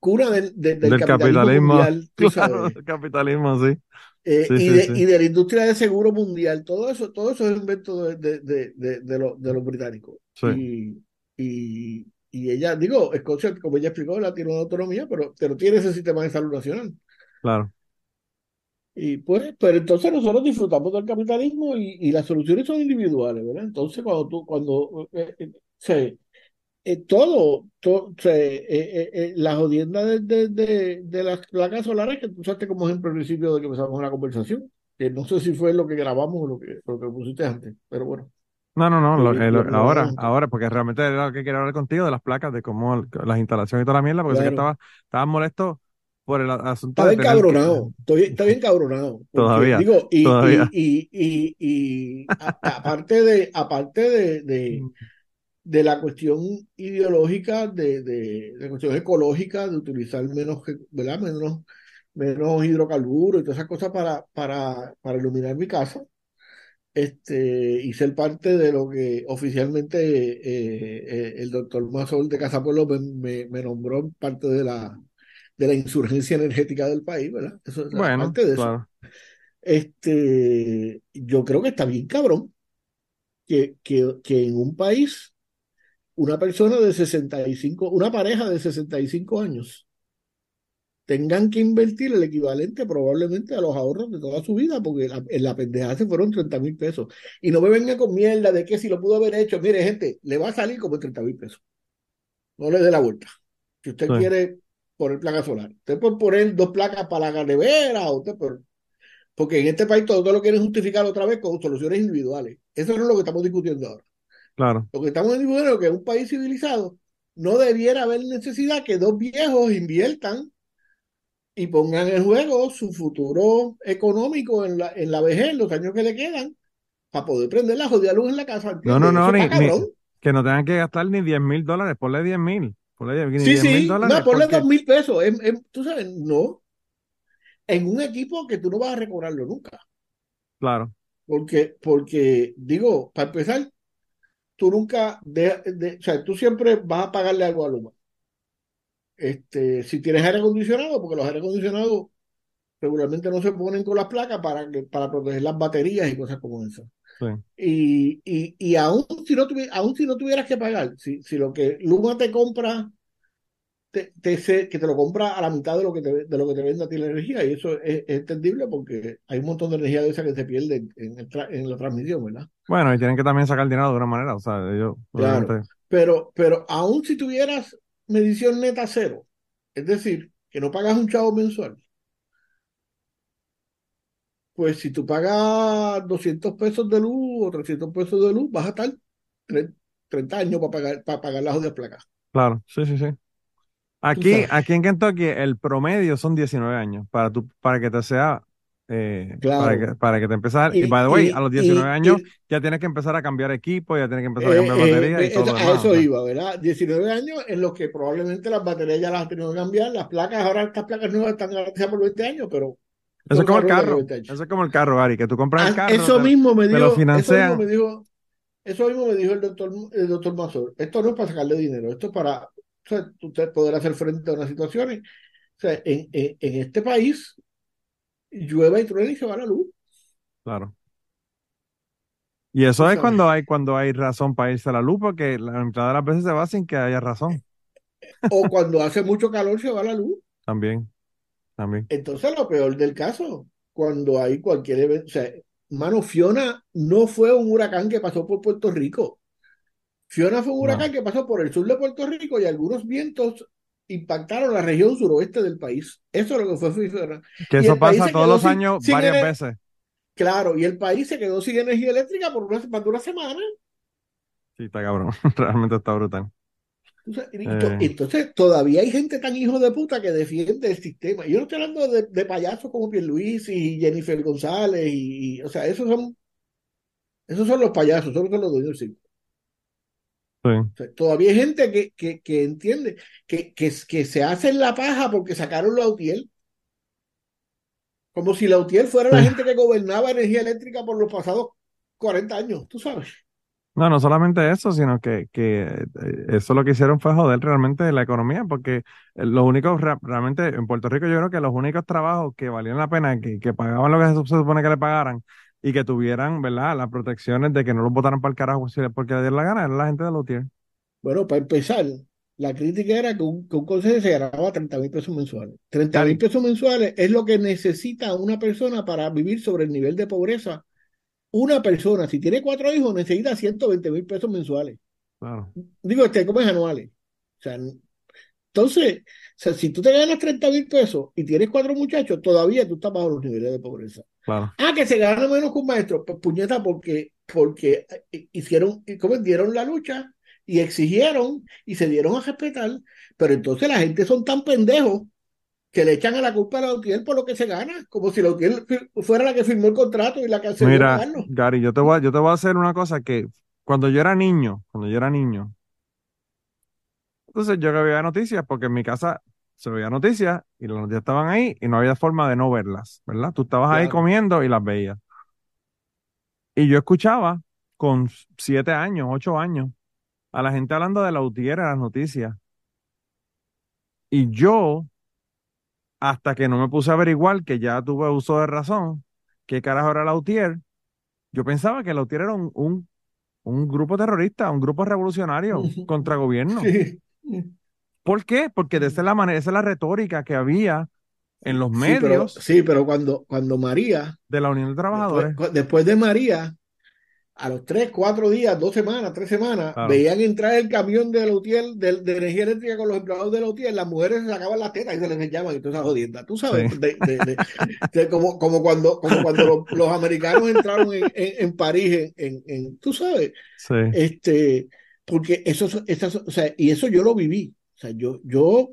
cuna del, del- del Del capitalismo mundial, claro, capitalismo, sí. Eh, Sí, y, de, sí. y de la industria de seguro mundial, todo eso, todo eso es invento de, de, de, los, británicos. Y, y, y ella, digo, Escocia, como ella explicó, la tiene una autonomía, pero, pero tiene ese sistema de salud nacional. claro. Y pues, pero entonces nosotros disfrutamos del capitalismo y, y las soluciones son individuales, ¿verdad? Entonces, cuando tú, cuando eh, eh, se, eh, todo, to- se, eh, eh, eh, la jodienda de, de, de, de las placas solares que tú usaste como ejemplo al principio de que empezamos la conversación, que no sé si fue lo que grabamos o lo que, lo que pusiste antes, pero bueno, No, no, no, lo, lo- ahora, ahora, porque realmente era lo que quería hablar contigo de las placas, de cómo el- las instalaciones y toda la mierda, porque sé que Claro. estaba, estaba molesto por el asunto Estaba de tener que... encabronado, estoy, está bien cabronado, porque Todavía, digo, y, todavía. y, y, y, y a- aparte de, aparte de, de, de la cuestión ideológica, de, de, de la cuestión ecológica, de utilizar menos, ¿verdad? menos, menos hidrocarburos y todas esas cosas para, para, para iluminar mi casa, este, y ser parte de lo que oficialmente eh, eh, el doctor Mazol de Casa Pueblo me, me, me nombró parte de la, de la insurgencia energética del país, ¿verdad? Eso es Bueno, parte de eso. claro. Este, yo creo que está bien cabrón que, que, que en un país una persona de 65, una pareja de 65 años, tengan que invertir el equivalente probablemente a los ahorros de toda su vida, porque la- en la pendejada se fueron 30 mil pesos. Y no me venga con mierda de que si lo pudo haber hecho, mire gente, le va a salir como 30 mil pesos. No le dé la vuelta. Si usted Sí. quiere poner placa solar, usted puede poner dos placas para la nevera, o usted por- porque en este país todo, todo lo quieren justificar otra vez con soluciones individuales. Eso no es lo que estamos discutiendo ahora. Claro, Lo que estamos discutiendo es que en un país civilizado no debiera haber necesidad que dos viejos inviertan y pongan en juego su futuro económico en la, en la vejez, en los años que le quedan, para poder prender la jodida luz en la casa. no, no, no, ni, que no tengan que gastar ni 10 mil dólares, ponle 10 mil, ponle 10 ni Sí, 10 mil sí, dólares, no, ponle porque, dos mil pesos. En- en- tú sabes, no. En un equipo que tú no vas a recobrarlo nunca. claro, Porque, porque, digo, para empezar, tú nunca, de, de- o sea, tú siempre vas a pagarle algo a Luma. Este, si tienes aire acondicionado, porque los aire acondicionados regularmente no se ponen con las placas para, que, para proteger las baterías y cosas como eso. Sí. Y, y, y aún, si no tuvi- aún si no tuvieras que pagar, si, si lo que Luma te compra, te, te que te lo compra a la mitad de lo que te, de lo que te vende a ti la energía, y eso es, es entendible porque hay un montón de energía de esa que se pierde en, el tra- en la transmisión, ¿verdad? Bueno, y tienen que también sacar dinero de una manera, o sea, ellos, Claro. obviamente, Pero, pero aún si tuvieras medición neta cero, es decir, que no pagas un chavo mensual, pues si tú pagas 200 pesos de luz o 300 pesos de luz, vas a estar tre- 30 años para pagar, para pagar las jodidas placas. claro, sí, sí, sí. Aquí, aquí en Kentucky, el promedio son 19 años para tu, para que te sea, eh, Claro. para que, para que te empezar. Y, Y- by the way, y- a los y- 19 y- años ya tienes que empezar a cambiar equipo, ya tienes que empezar a Eh, cambiar eh, baterías y eh, todo lo a eso iba, ¿verdad? 19 años en los que probablemente las baterías ya las has tenido que cambiar, las placas, ahora estas placas nuevas están garantizadas por 20 años, pero Eso es como el carro, 20 años. eso es como el carro, Gary, que tú compras el Ah, carro, eso mismo lo eso me dijo, eso mismo me dijo el doctor, el doctor Mazor. Esto no es para sacarle dinero, esto es para o sea, usted poder hacer frente a unas situaciones. O sea, en, en, en este país llueve y truena y se va la luz. Claro. Y eso es cuando hay, cuando hay razón para irse a la luz, porque la mitad de las veces se va sin que haya razón. O cuando hace mucho calor se va la luz. También, también. Entonces, lo peor del caso, cuando hay cualquier evento, o sea, mano, Fiona no fue un huracán que pasó por Puerto Rico. Fiona fue un No. huracán que pasó por el sur de Puerto Rico y algunos vientos impactaron la región suroeste del país. Eso es lo que fue Fiona. Que eso pasa todos los sin- años sin varias veces. Claro, y el país se quedó sin energía eléctrica por una, de una semana. Sí, está cabrón. Realmente está brutal. Entonces, Eh. to- entonces, todavía hay gente tan hijo de puta que defiende el sistema. Yo no estoy hablando de, de payasos como Pierluisi y Jennifer González y, y- o sea, esos son esos son los payasos, son los dueños del circo. Sí. Todavía hay gente que, que, que entiende que, que, que se hacen la paja porque sacaron la UTIEL. Como si la UTIEL fuera la gente que gobernaba energía eléctrica por los pasados 40 años, tú sabes. No, no solamente eso, sino que, que eh, eso lo que hicieron fue joder realmente la economía, porque eh, los únicos, realmente en Puerto Rico yo creo que los únicos trabajos que valían la pena, que, que pagaban lo que se supone que le pagaran y que tuvieran, ¿verdad?, las protecciones de que no los botaran para el carajo porque le dieron la gana, era la gente de Lutier. Bueno, para empezar, la crítica era que un, que un consejo se ganaba 30 mil pesos mensuales. 30 mil pesos mensuales es lo que necesita una persona para vivir sobre el nivel de pobreza. Una persona, si tiene cuatro hijos, necesita 120 mil pesos mensuales. Claro, Digo, este, como es anuales. O sea, entonces, o sea, si tú te ganas 30 mil pesos y tienes cuatro muchachos, todavía tú estás bajo los niveles de pobreza. Claro. Ah, que se gana menos que un maestro. Pues puñeta, porque, porque eh, hicieron, y como dieron la lucha y exigieron y se dieron a respetar, pero entonces la gente son tan pendejos que le echan a la culpa a la UTIEL por lo que se gana, como si la UTIEL fuera la que firmó el contrato y la que a Mira. Gary, yo te voy, a- yo te voy a hacer una cosa que cuando yo era niño, cuando yo era niño, entonces yo que veía noticias, porque en mi casa se veía noticias y las noticias estaban ahí y no había forma de no verlas, ¿verdad? Tú estabas ahí comiendo y las veías. Y yo escuchaba con siete años, ocho años, a la gente hablando de la UTIER en las noticias. Y yo, hasta que no me puse a averiguar, que ya tuve uso de razón, qué carajo era la UTIER, yo pensaba que la UTIER era un, un, un grupo terrorista, un grupo revolucionario contra gobierno. Sí. ¿Por qué? Porque de esa es la manera, esa es la retórica que había en los Sí, pero, medios sí, pero cuando, cuando María, de la Unión de Trabajadores. después, de María, a los tres, cuatro días, dos semanas, tres semanas, Claro. veían entrar el camión de la UTIEL, de, de energía eléctrica con los empleados de la UTIEL, las mujeres se sacaban las tetas y se les enseñaban y toda esa jodienda. Tú sabes, Sí. de- de- de- de como, como cuando, como cuando los, los americanos entraron en, en, en París, en, en, en- tú sabes, Sí, este, porque eso, esas, o sea, y eso yo lo viví. O sea, yo, yo,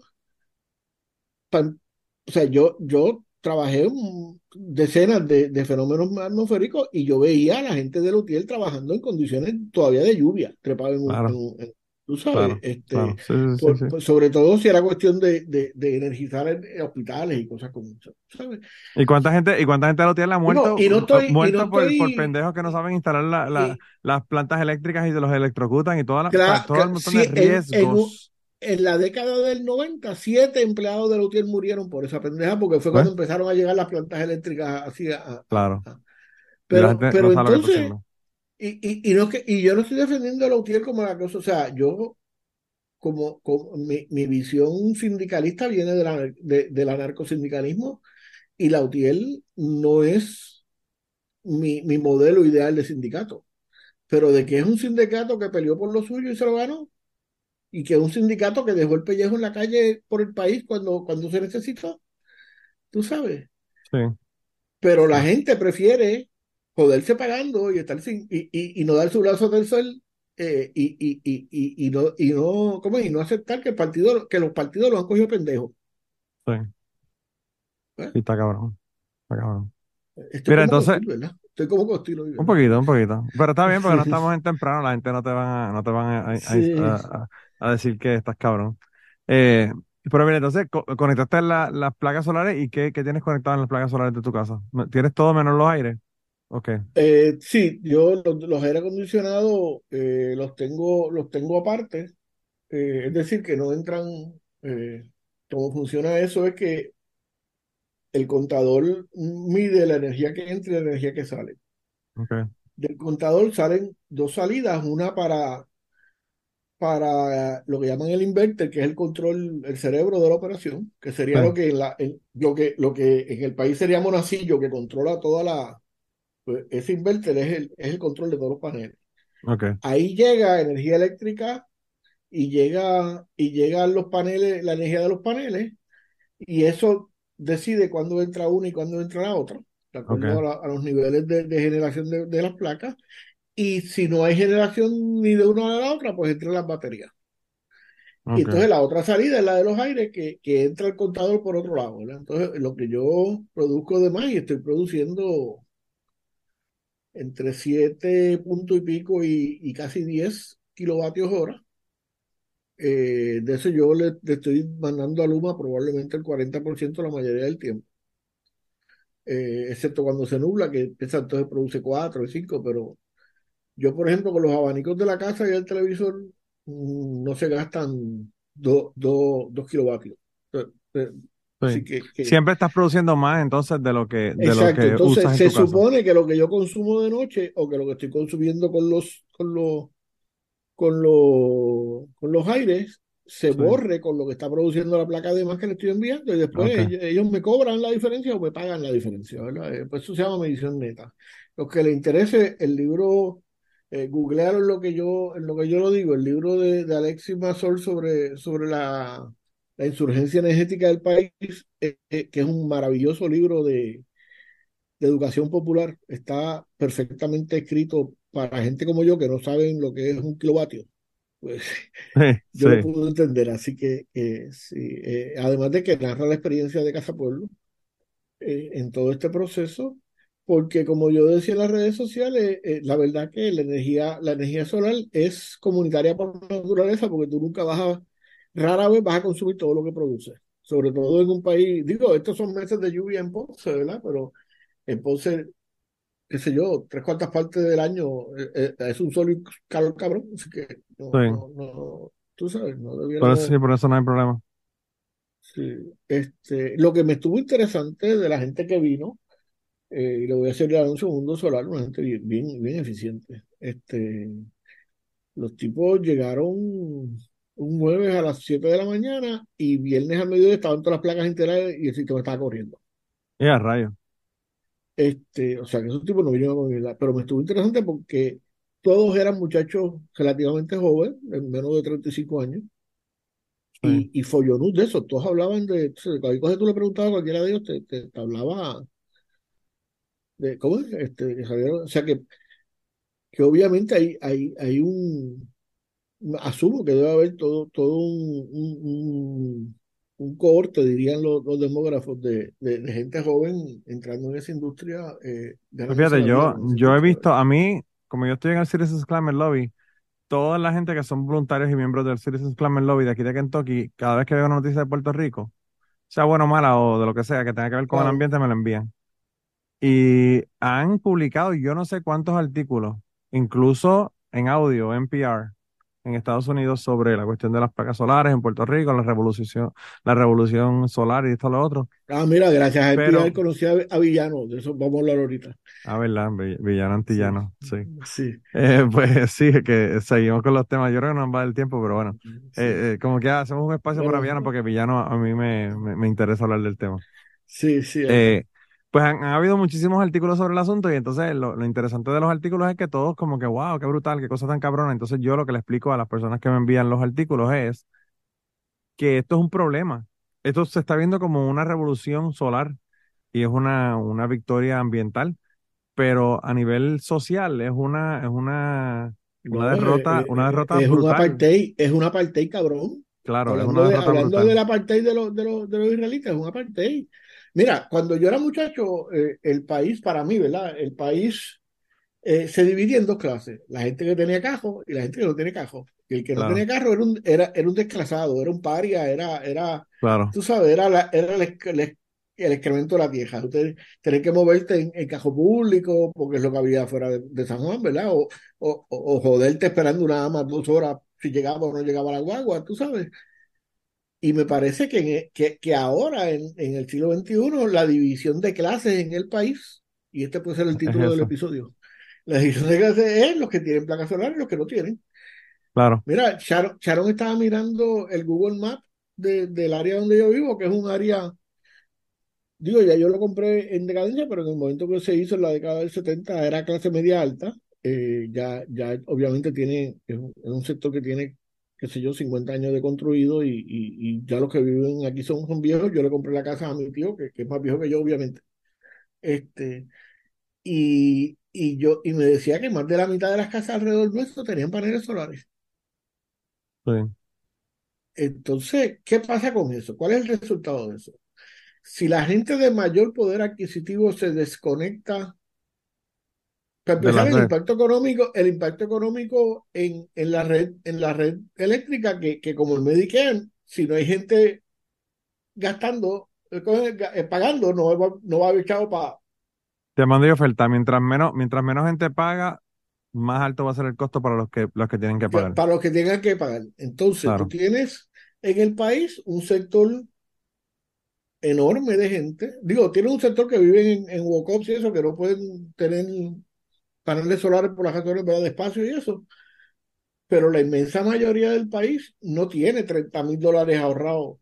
o sea, yo, yo trabajé un- decenas de, de fenómenos atmosféricos y yo veía a la gente del UTIEL trabajando en condiciones todavía de lluvia, trepado en un, Claro. en un- en- tú sabes, claro, este, claro. Sí, sí, sí, por- sí. por- sobre todo si era cuestión de, de, de energizar en- hospitales y cosas como eso, ¿sabes? ¿Y cuánta gente, y cuánta gente lo tiene ha muerto, y no estoy- y muerto no por, pendejos que no saben instalar la- la- Y- las plantas eléctricas y de los electrocutan y todas las, Claro, todo el montón de en- en un- riesgos? En la década del 90, siete empleados de la UTIER murieron por esa pendeja, porque fue cuando Pues. empezaron a llegar las plantas eléctricas así. a- Claro. a- pero pero no entonces, y, y, y, no, que- y yo no estoy defendiendo a la UTIER como la cosa, o sea, yo, como, como mi, mi visión sindicalista viene de la, de, del anarcosindicalismo, y la UTIER no es mi, mi modelo ideal de sindicato. Pero de que es un sindicato que peleó por lo suyo y se lo ganó, y que un sindicato que dejó el pellejo en la calle por el país cuando, cuando se necesitó, tú sabes. Sí. Pero la gente prefiere joderse pagando y estar sin, y, y, y no dar su brazo del sol eh, y, y, y, y, no, y no, ¿cómo es? Y no aceptar que el partido, que los partidos los han cogido pendejos. Sí. ¿Eh? Sí, está cabrón. Está cabrón. Estoy Mira, entonces- Costil. Estoy como Costil hoy, Un poquito, un poquito. Pero está bien porque no estamos en temprano, la gente no te van a, no te van a, a- Sí. a- a- a decir que estás cabrón. Eh, pero mira, entonces co- conectaste la- las placas solares y ¿qué, qué tienes conectado en las placas solares de tu casa? ¿Tienes todo menos los aires? Ok, Eh, sí, yo los, los aire acondicionados eh, los tengo, los tengo aparte. Eh, es decir, que no entran. cómo funciona eso es que el contador mide la energía que entra y la energía que sale. ok, Del contador salen dos salidas, una para, para lo que llaman el inverter, que es el control, el cerebro de la operación, que sería lo que, en la, lo que, lo que en el país sería monacillo, que controla toda la... pues, ese inverter es el, es el control de todos los paneles. Ahí llega energía eléctrica y llega y llegan los paneles, la energía de los paneles, y eso decide cuándo entra una y cuándo entra la otra, de acuerdo a, la- a los niveles de, de generación de, de las placas. Y si no hay generación ni de una ni de la otra, pues entran las baterías. Y entonces la otra salida es la de los aires, que, que entra el contador por otro lado, ¿verdad? Entonces, lo que yo produzco de más, y estoy produciendo entre 7 punto y pico y, y casi 10 kilovatios hora. Eh, de eso yo le, le estoy mandando a Luma probablemente el 40% la mayoría del tiempo. Eh, excepto cuando se nubla, que empieza entonces produce 4 o 5, pero yo, por ejemplo, con los abanicos de la casa y el televisor, mm, no se gastan 2 kilovatios. Eh, eh, Sí. Así que, que- Siempre estás produciendo más entonces de lo que, de lo Exacto, que entonces usas en se tu casa. supone que lo que yo consumo de noche o que lo que estoy consumiendo con los, con los, con los, con los aires se Sí. borre con lo que está produciendo la placa de más que le estoy enviando y después ellos, ellos me cobran la diferencia o me pagan la diferencia, ¿verdad? Eh, Pues eso se llama medición neta. Los que les interese, el libro, eh, googlearon lo que yo, lo que yo lo digo, el libro de, de Alexis Masol sobre, sobre la, la insurgencia energética del país, eh, eh, que es un maravilloso libro de, de educación popular, está perfectamente escrito para gente como yo que no saben lo que es un kilovatio. Pues Sí, yo sí. lo puedo entender, así que eh, sí, eh, además de que narra la experiencia de Casa Pueblo eh, en todo este proceso, porque como yo decía en las redes sociales, eh, la verdad que la energía, la energía solar es comunitaria por naturaleza, porque tú nunca vas a, rara vez vas a consumir todo lo que produce, sobre todo en un país, digo, estos son meses de lluvia en Ponce, ¿verdad? Pero en Ponce, qué sé yo, tres cuartas partes del año eh, eh, es un sol y calor cabrón, así que no, Sí. no, no, tú sabes, no Por debiéramos... eso, sí, por eso no hay problema. Sí, este, lo que me estuvo interesante de la gente que vino, eh, y le voy a hacer el anuncio a Mundo Solar, una gente bien, bien, eficiente. Este, los tipos llegaron un jueves a las 7 de la mañana y viernes al mediodía estaban todas las placas integradas y el sistema estaba corriendo. Y a rayo. Este, o sea que esos tipos no vinieron a comunidad, pero me estuvo interesante porque todos eran muchachos relativamente jóvenes, de menos de 35 años. Sí. Y, y de eso, todos hablaban de, de cualquier cosa que tú le preguntabas a cualquiera de ellos, te, te, te hablaba de, ¿cómo es? Este, o sea que, que obviamente hay, hay, hay un, asumo que debe haber todo, todo un, un, un, un cohorte, dirían los, los demógrafos, de, de, de gente joven entrando en esa industria. Eh, Pues fíjate, yo, yo he visto, a mí, como yo estoy en el Citizens Climate Lobby, toda la gente que son voluntarios y miembros del Citizens Climate Lobby de aquí de Kentucky, cada vez que veo una noticia de Puerto Rico, sea buena o mala o de lo que sea, que tenga que ver con el ambiente, me la envían. Y han publicado yo no sé cuántos artículos, incluso en audio, NPR, en Estados Unidos sobre la cuestión de las placas solares en Puerto Rico, la revolución, la revolución solar y esto lo otro. Ah, mira, gracias a Pero- él conocí a, a Villano, de eso vamos a hablar ahorita. Ah, ¿verdad? Vill- Villano Antillano, sí. Sí. Eh, pues sí, que seguimos con los temas. Yo creo que no nos va el tiempo, pero bueno. sí. Eh, eh, como que hacemos un espacio para. Villano porque Villano a mí me, me, me interesa hablar del tema. Sí, sí. Pues han, han habido muchísimos artículos sobre el asunto y entonces lo, lo interesante de los artículos es que todos como que, wow, qué brutal, qué cosa tan cabrona. Entonces yo lo que le explico a las personas que me envían los artículos es que esto es un problema. Esto se está viendo como una revolución solar y es una, una victoria ambiental, pero a nivel social es una, es una, una derrota, eh, una eh, derrota es un brutal. apartheid, es un apartheid cabrón. Claro, es hablando una de, hablando brutal. del apartheid de los, de los, de los israelitas, es un apartheid. Mira, cuando yo era muchacho, eh, el país, para mí, ¿verdad? El país eh, se dividía en dos clases, la gente que tenía cajo y la gente que no tenía cajo. Y el que no tenía carro era un, era, era un desclasado, era un paria, era, era, Claro, tú sabes, era, la, era el, excremento de la tierra. Usted tenés que moverte en, en cajo público, porque es lo que había fuera de, de San Juan, ¿verdad? O, o, o- joderte esperando nada más dos horas si llegaba o no llegaba la guagua, tú sabes. Y me parece que, e- que, que ahora, en, en el siglo XXI, la división de clases en el país, y este puede ser el título del episodio, la división de clases es los que tienen placas solares y los que no tienen. claro. Mira, Sharon, Sharon estaba mirando el Google Map de- del área donde yo vivo, que es un área, digo, ya yo lo compré en decadencia, pero en el momento que se hizo en la década del 70 era clase media alta. Eh, ya, ya obviamente tiene, es un, es un sector que tiene, qué sé yo, 50 años de construido y, y, y ya los que viven aquí son, son viejos. Yo le compré la casa a mi tío, que, que es más viejo que yo, obviamente. Este, y, y yo, y me decía que más de la mitad de las casas alrededor nuestro tenían paneles solares. Sí. Entonces, ¿qué pasa con eso? ¿Cuál es el resultado de eso? Si la gente de mayor poder adquisitivo se desconecta, para la empezar, el red. impacto económico, el impacto económico en, en la red, en la red eléctrica, que, que como el Medicare, si no hay gente gastando, eh, eh, pagando, no va, no va a haber chavo para Demanda y oferta. Mientras menos, mientras menos gente paga, más alto va a ser el costo para los que, los que tienen que pagar. para los que tengan que pagar. Entonces, Claro. tú tienes en el país un sector enorme de gente. Digo, tiene un sector que vive en, en y eso, que no pueden tener paneles solares por las razones de espacio y eso. Pero la inmensa mayoría del país no tiene 30 mil dólares ahorrados.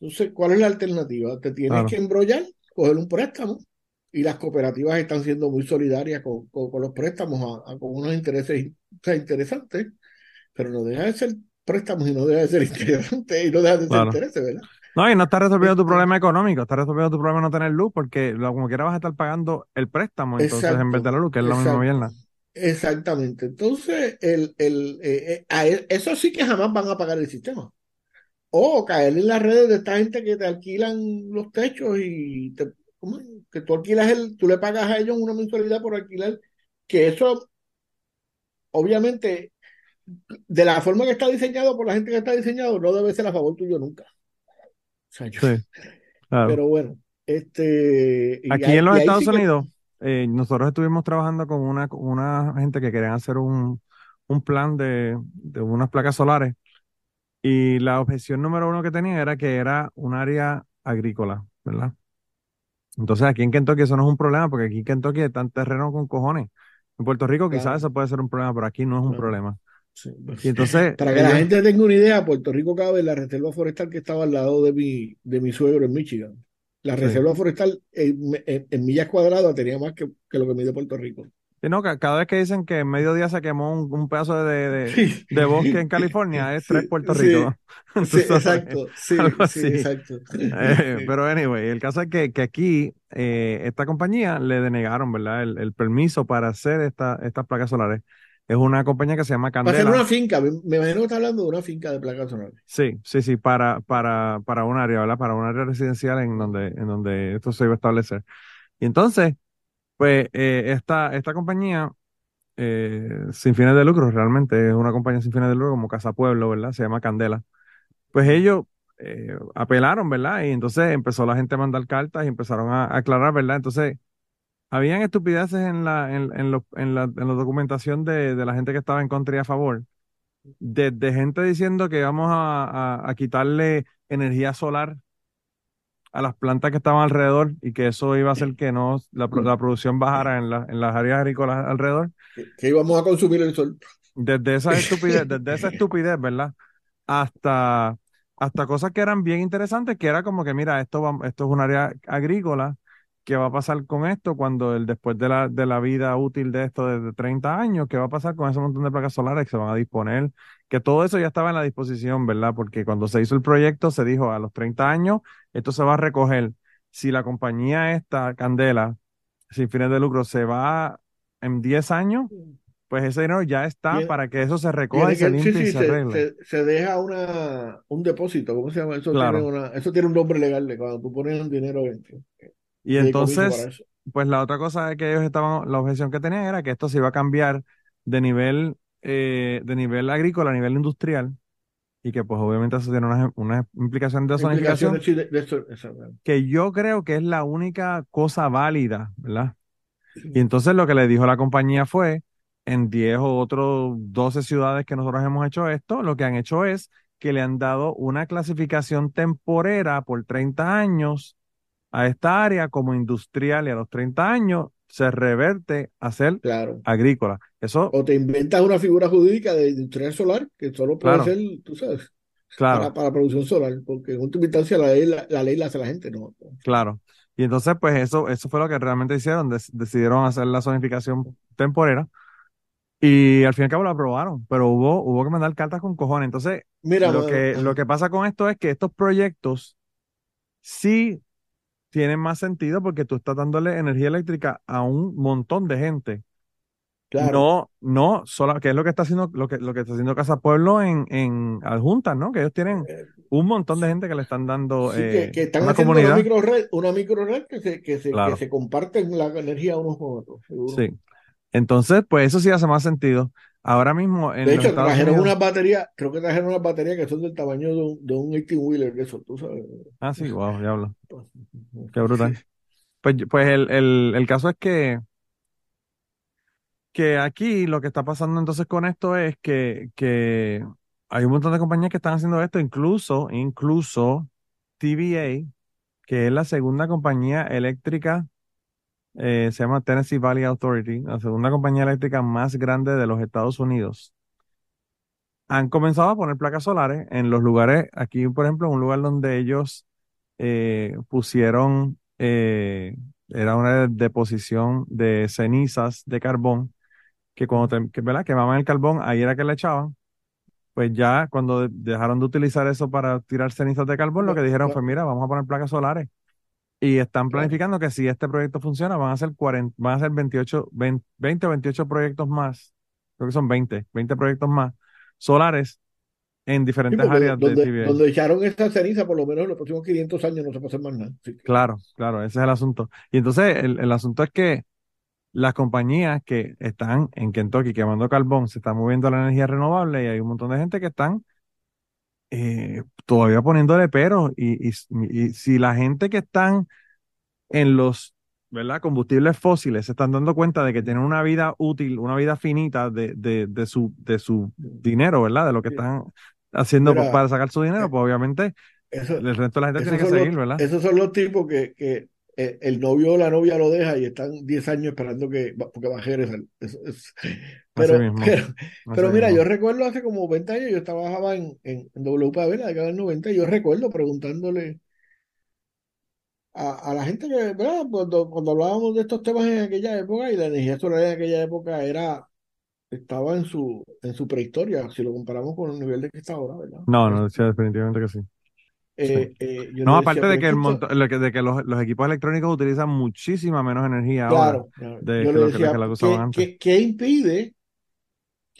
Entonces, ¿cuál es la alternativa? Te tienes Claro. que embrollar, coger un préstamo. Y las cooperativas están siendo muy solidarias con, con- con los préstamos a- a- con unos intereses o sea, interesantes, pero no deja de ser préstamos y no deja de ser interesante y no deja de ser intereses, ¿verdad? No, y no está resolviendo tu Este- problema económico, está resolviendo tu problema de no tener luz, porque como quiera vas a estar pagando el préstamo, entonces en vez de la luz, que es la misma mierda. Exactamente. Entonces, el, el, eh, eh, a e- eso sí que jamás van a pagar el sistema. O caer en las redes de esta gente que te alquilan los techos y te, que tú alquilas el, tú le pagas a ellos una mensualidad por alquilar, que eso, obviamente, de la forma que está diseñado por la gente que está diseñado, no debe ser a favor tuyo nunca. O sea, yo- Sí, claro. pero bueno, este, Aquí en los Estados sí que- Unidos, eh, nosotros estuvimos trabajando con una, una gente que querían hacer un, un plan de, de unas placas solares y la objeción número uno que tenía era que era un área agrícola, ¿verdad? Entonces aquí en Kentucky eso no es un problema porque aquí en Kentucky están terrenos con cojones. En Puerto Rico quizás eso puede ser un problema, pero aquí no es un problema. Sí, pues. Y entonces Para que la gente tenga una idea, Puerto Rico cabe en la reserva forestal que estaba al lado de mi, de mi suegro en Michigan. La Sí. reserva forestal en, en- en millas cuadradas tenía más que, que lo que mide Puerto Rico. Sí, no, ca- cada vez que dicen que en mediodía se quemó un, un pedazo de, de, bosque en California, es tres Puerto Rico. Sí, exacto. Sí, exacto. Eh, pero anyway, el caso es que, que aquí eh, esta compañía le denegaron, ¿verdad? El, el permiso para hacer esta, estas placas solares. Es una compañía que se llama Va a ser Candela. una finca, me, me imagino que está hablando de una finca de placas solares. Sí, sí, sí, para, para, para un área, ¿verdad? Para un área residencial en donde, en donde esto se iba a establecer. Y entonces, pues, eh, esta, esta compañía, eh, sin fines de lucro, realmente es una compañía sin fines de lucro como Casa Pueblo, ¿verdad? Se llama Candela. Pues ellos eh, apelaron, ¿verdad? Y entonces empezó la gente a mandar cartas y empezaron a, a aclarar, ¿verdad? Entonces, habían estupideces en la, en, en, lo- en la, en la documentación de, de la gente que estaba en contra y a favor. desde gente diciendo que vamos a, a- a quitarle energía solar a las plantas que estaban alrededor y que eso iba a hacer que no la, pro- la producción bajara en, la- en las áreas agrícolas alrededor. Que, que íbamos a consumir el sol. Desde esa estupidez, desde esa estupidez, ¿verdad? Hasta, hasta cosas que eran bien interesantes, que era como que, mira, esto va, esto es un área agrícola, ¿qué va a pasar con esto cuando el, después de la, de la vida útil de esto de 30 años, qué va a pasar con ese montón de placas solares que se van a disponer? Que todo eso ya estaba en la disposición, ¿verdad? Porque cuando se hizo el proyecto se dijo a los 30 años, esto se va a recoger. Si la compañía esta, Candela, sin fines de lucro, se va en 10 años, pues ese dinero ya está Tiene- para que eso se recoja y se limpie sí, y sí, se se, arregle. se- se deja una, un depósito, ¿cómo se llama? Eso Claro. tiene una, eso tiene un nombre legal de cuando tú pones un dinero dentro. Y de entonces, pues la otra cosa que ellos estaban, la objeción que tenían era que esto se iba a cambiar de nivel, eh, de nivel agrícola a nivel industrial y que pues obviamente eso tiene una, una implicación de zonificación Implicaciones de, de que yo creo que es la única cosa válida, ¿verdad? Y entonces lo que le dijo la compañía fue, en 10 o otros 12 ciudades que nosotros hemos hecho esto, lo que han hecho es que le han dado una clasificación temporera por 30 años a esta área como industrial y a los 30 años se reverte a ser Claro. agrícola. Eso, O te inventas una figura jurídica de industrial solar que solo puede Claro. ser, tú sabes, claro. para, para producción solar, porque en última instancia la ley la, la ley la hace la gente, ¿no? Claro. Y entonces, pues eso, eso fue lo que realmente hicieron, des- decidieron hacer la zonificación temporera y al fin y al cabo lo aprobaron, pero hubo, hubo que mandar cartas con cojones. Entonces, Mira, lo que, lo que pasa con esto es que estos proyectos sí tienen más sentido porque tú estás dándole energía eléctrica a un montón de gente. claro, No, no, sola, que es lo que está haciendo, lo que, lo que está haciendo Casa Pueblo en, en Adjuntas, ¿no? Que ellos tienen eh, un montón de gente que le están dando sí, eh, que, que están una haciendo comunidad. una una microred que se, que se, Claro. que se comparten la energía unos con otros, seguro. Sí. Entonces, pues eso sí hace más sentido. Ahora mismo en De hecho, trajeron Unidos. unas baterías, creo que trajeron unas baterías que son del tamaño de un, de un 18-wheeler, de eso, tú sabes. Ah, sí, wow, diablo. Qué brutal. Pues, pues el, el, el caso es que, que aquí lo que está pasando entonces con esto es que, que hay un montón de compañías que están haciendo esto, incluso, incluso TVA, que es la segunda compañía eléctrica, eh, se llama Tennessee Valley Authority, la segunda compañía eléctrica más grande de los Estados Unidos. Han comenzado a poner placas solares en los lugares, aquí por ejemplo, un lugar donde ellos eh, pusieron, eh, era una deposición de cenizas de carbón, que cuando te- que, ¿verdad? quemaban el carbón, ahí era que le echaban. Pues ya cuando de- dejaron de utilizar eso para tirar cenizas de carbón, lo que dijeron fue, mira, vamos a poner placas solares. Y están planificando que si este proyecto funciona, van a ser 40, van a ser 28, 20, 20 o 28 proyectos más. Creo que son 20, 20 proyectos más solares en diferentes áreas de donde, TVA. donde echaron esta ceniza, por lo menos en los próximos 500 años no se puede hacer más nada. Claro, claro, ese es el asunto. Y entonces el, el asunto es que las compañías que están en Kentucky quemando carbón se están moviendo a la energía renovable y hay un montón de gente que están eh, todavía poniéndole peros y, y, y si la gente que están en los ¿verdad? combustibles fósiles se están dando cuenta de que tienen una vida útil, una vida finita de, de, de su, de su dinero, ¿verdad? De lo que están haciendo Mira, para sacar su dinero, eh, pues obviamente Eso, el resto de la gente tiene que los- seguir, ¿verdad? esos son los tipos que, que eh, el novio o la novia lo deja y están 10 años esperando que, porque va a es- pero, mismo. pero, mira, mismo. yo recuerdo hace como 20 años, yo trabajaba en, en, en WPAB, la década del 90, y yo recuerdo preguntándole a, a la gente que, ¿verdad? Cuando, cuando hablábamos de estos temas en aquella época, y la energía solar en aquella época era, estaba en su, en su prehistoria, si lo comparamos con el nivel de que está ahora, ¿verdad? No, no, sí, definitivamente que sí. Eh, eh, yo No, aparte decía, de que, el monto- de que los, los equipos electrónicos utilizan muchísima menos energía ahora Claro, claro. de Yo que le lo que, decía, que la usaban ¿qué, antes. qué impide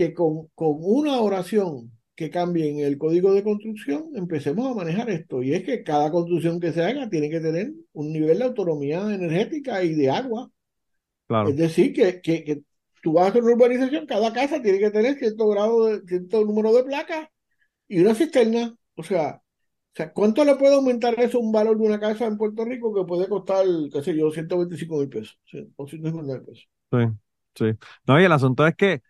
que con, con una oración que cambie en el código de construcción empecemos a manejar esto? Y es que cada construcción que se haga tiene que tener un nivel de autonomía energética y de agua. Claro, Es decir, que, que, que tú vas a hacer una urbanización, cada casa tiene que tener cierto grado de, cierto número de placas y una cisterna. O sea, o sea, ¿cuánto le puede aumentar eso un valor de una casa en Puerto Rico que puede costar, qué sé yo, 125 mil pesos? O 150 mil pesos. sí, sí. No, y el asunto es que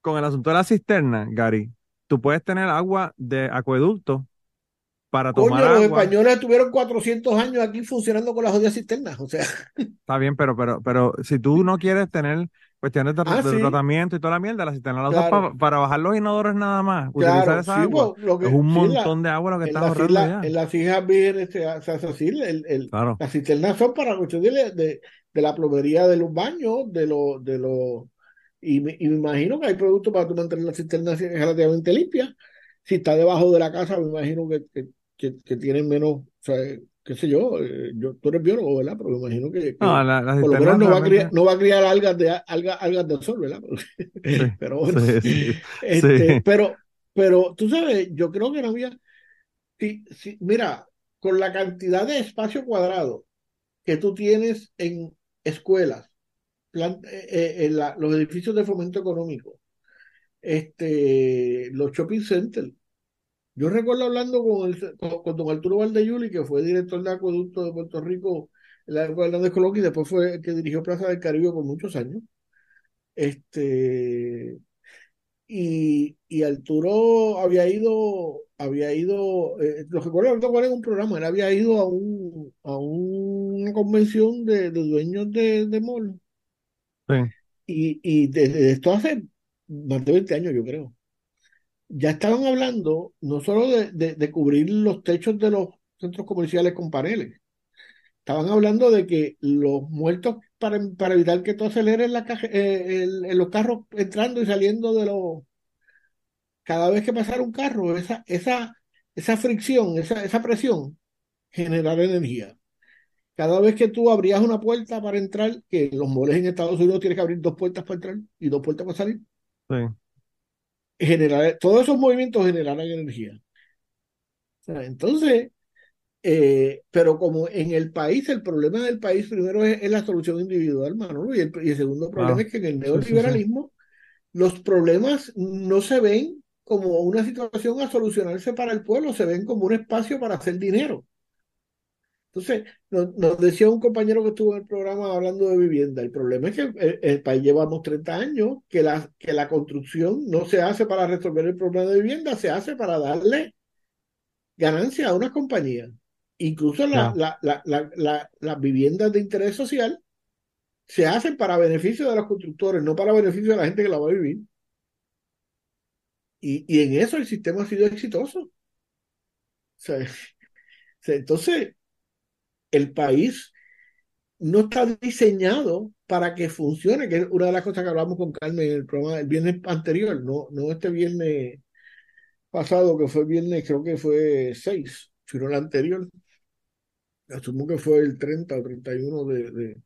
con el asunto de la cisterna, Gary, tú puedes tener agua de acueducto para Coño, tomar los agua. españoles estuvieron 400 años aquí funcionando con las jodidas cisternas. O sea, Está bien, pero, pero, pero si tú no quieres tener cuestiones de, Ah, de sí. tratamiento y toda la mierda, la cisterna la usas pa- para bajar los inodores nada más, utilizar claro, esa sí, agua. pues, lo que- es un sí, la- montón de agua lo que estás ahorrando islas, ya. en las Islas Vírgenes se hace así. El, el- Claro. las cisternas son para cuestión de, de, de la plomería de los baños, de los, de los, y me, y me imagino que hay productos para tú mantener la cisterna relativamente limpia. Si está debajo de la casa, me imagino que, que, que, que tienen menos, o sea, qué sé yo, eh, yo, tú eres biólogo, ¿verdad? Pero me imagino que, que No, la, la por lo menos no va a criar, no va a criar algas de algas, algas de sol, ¿verdad? Pero bueno, sí, sí. este, pero, pero tú sabes, yo creo que no había. si- si- mira, con la cantidad de espacio cuadrado que tú tienes en escuelas, eh, eh, en la- los edificios de fomento económico, este, los shopping centers. Yo recuerdo hablando con, el, con, don Arturo Valdeyuli, que fue director de acueducto de Puerto Rico en la época de Hernández Colón, y después fue que dirigió Plaza del Caribe por muchos años. Este, y, y Arturo había ido, había ido, eh, lo recuerdo cuál en un programa, él había ido a un, a una convención de, de dueños de, de mall. Y, y desde esto hace más de 20 años, yo creo. Ya estaban hablando no solo de, de- cubrir los techos de los centros comerciales con paneles, estaban hablando de que los muertos, para, para evitar que tú aceleres la eh, los carros entrando y saliendo de los... Cada vez que pasara un carro, esa, esa, esa fricción, esa, esa presión, generar energía. Cada vez que tú abrías una puerta para entrar, que los moles en Estados Unidos tienes que abrir dos puertas para entrar y dos puertas para salir, Sí. generar, todos esos movimientos generarán energía. O sea, entonces, eh, pero como en el país, el problema del país primero es, es la solución individual, Manolo, y el, y el segundo problema Claro. es que en el Sí, sí, sí. neoliberalismo los problemas no se ven como una situación a solucionarse para el pueblo, se ven como un espacio para hacer dinero. Entonces, nos, nos decía un compañero que estuvo en el programa hablando de vivienda, el problema es que el, el país llevamos 30 años, que la, que la construcción no se hace para resolver el problema de vivienda, se hace para darle ganancia a unas compañías. Incluso la- la- la- la- la- las viviendas de interés social se hacen para beneficio de los constructores, no para beneficio de la gente que la va a vivir. Y, y en eso el sistema ha sido exitoso. O sea, entonces, el país no está diseñado para que funcione, que es una de las cosas que hablamos con Carmen en el programa el viernes anterior, no, no este viernes pasado, que fue el viernes, creo que fue 6, sino el anterior. Asumo que fue el 30 o 31 de... de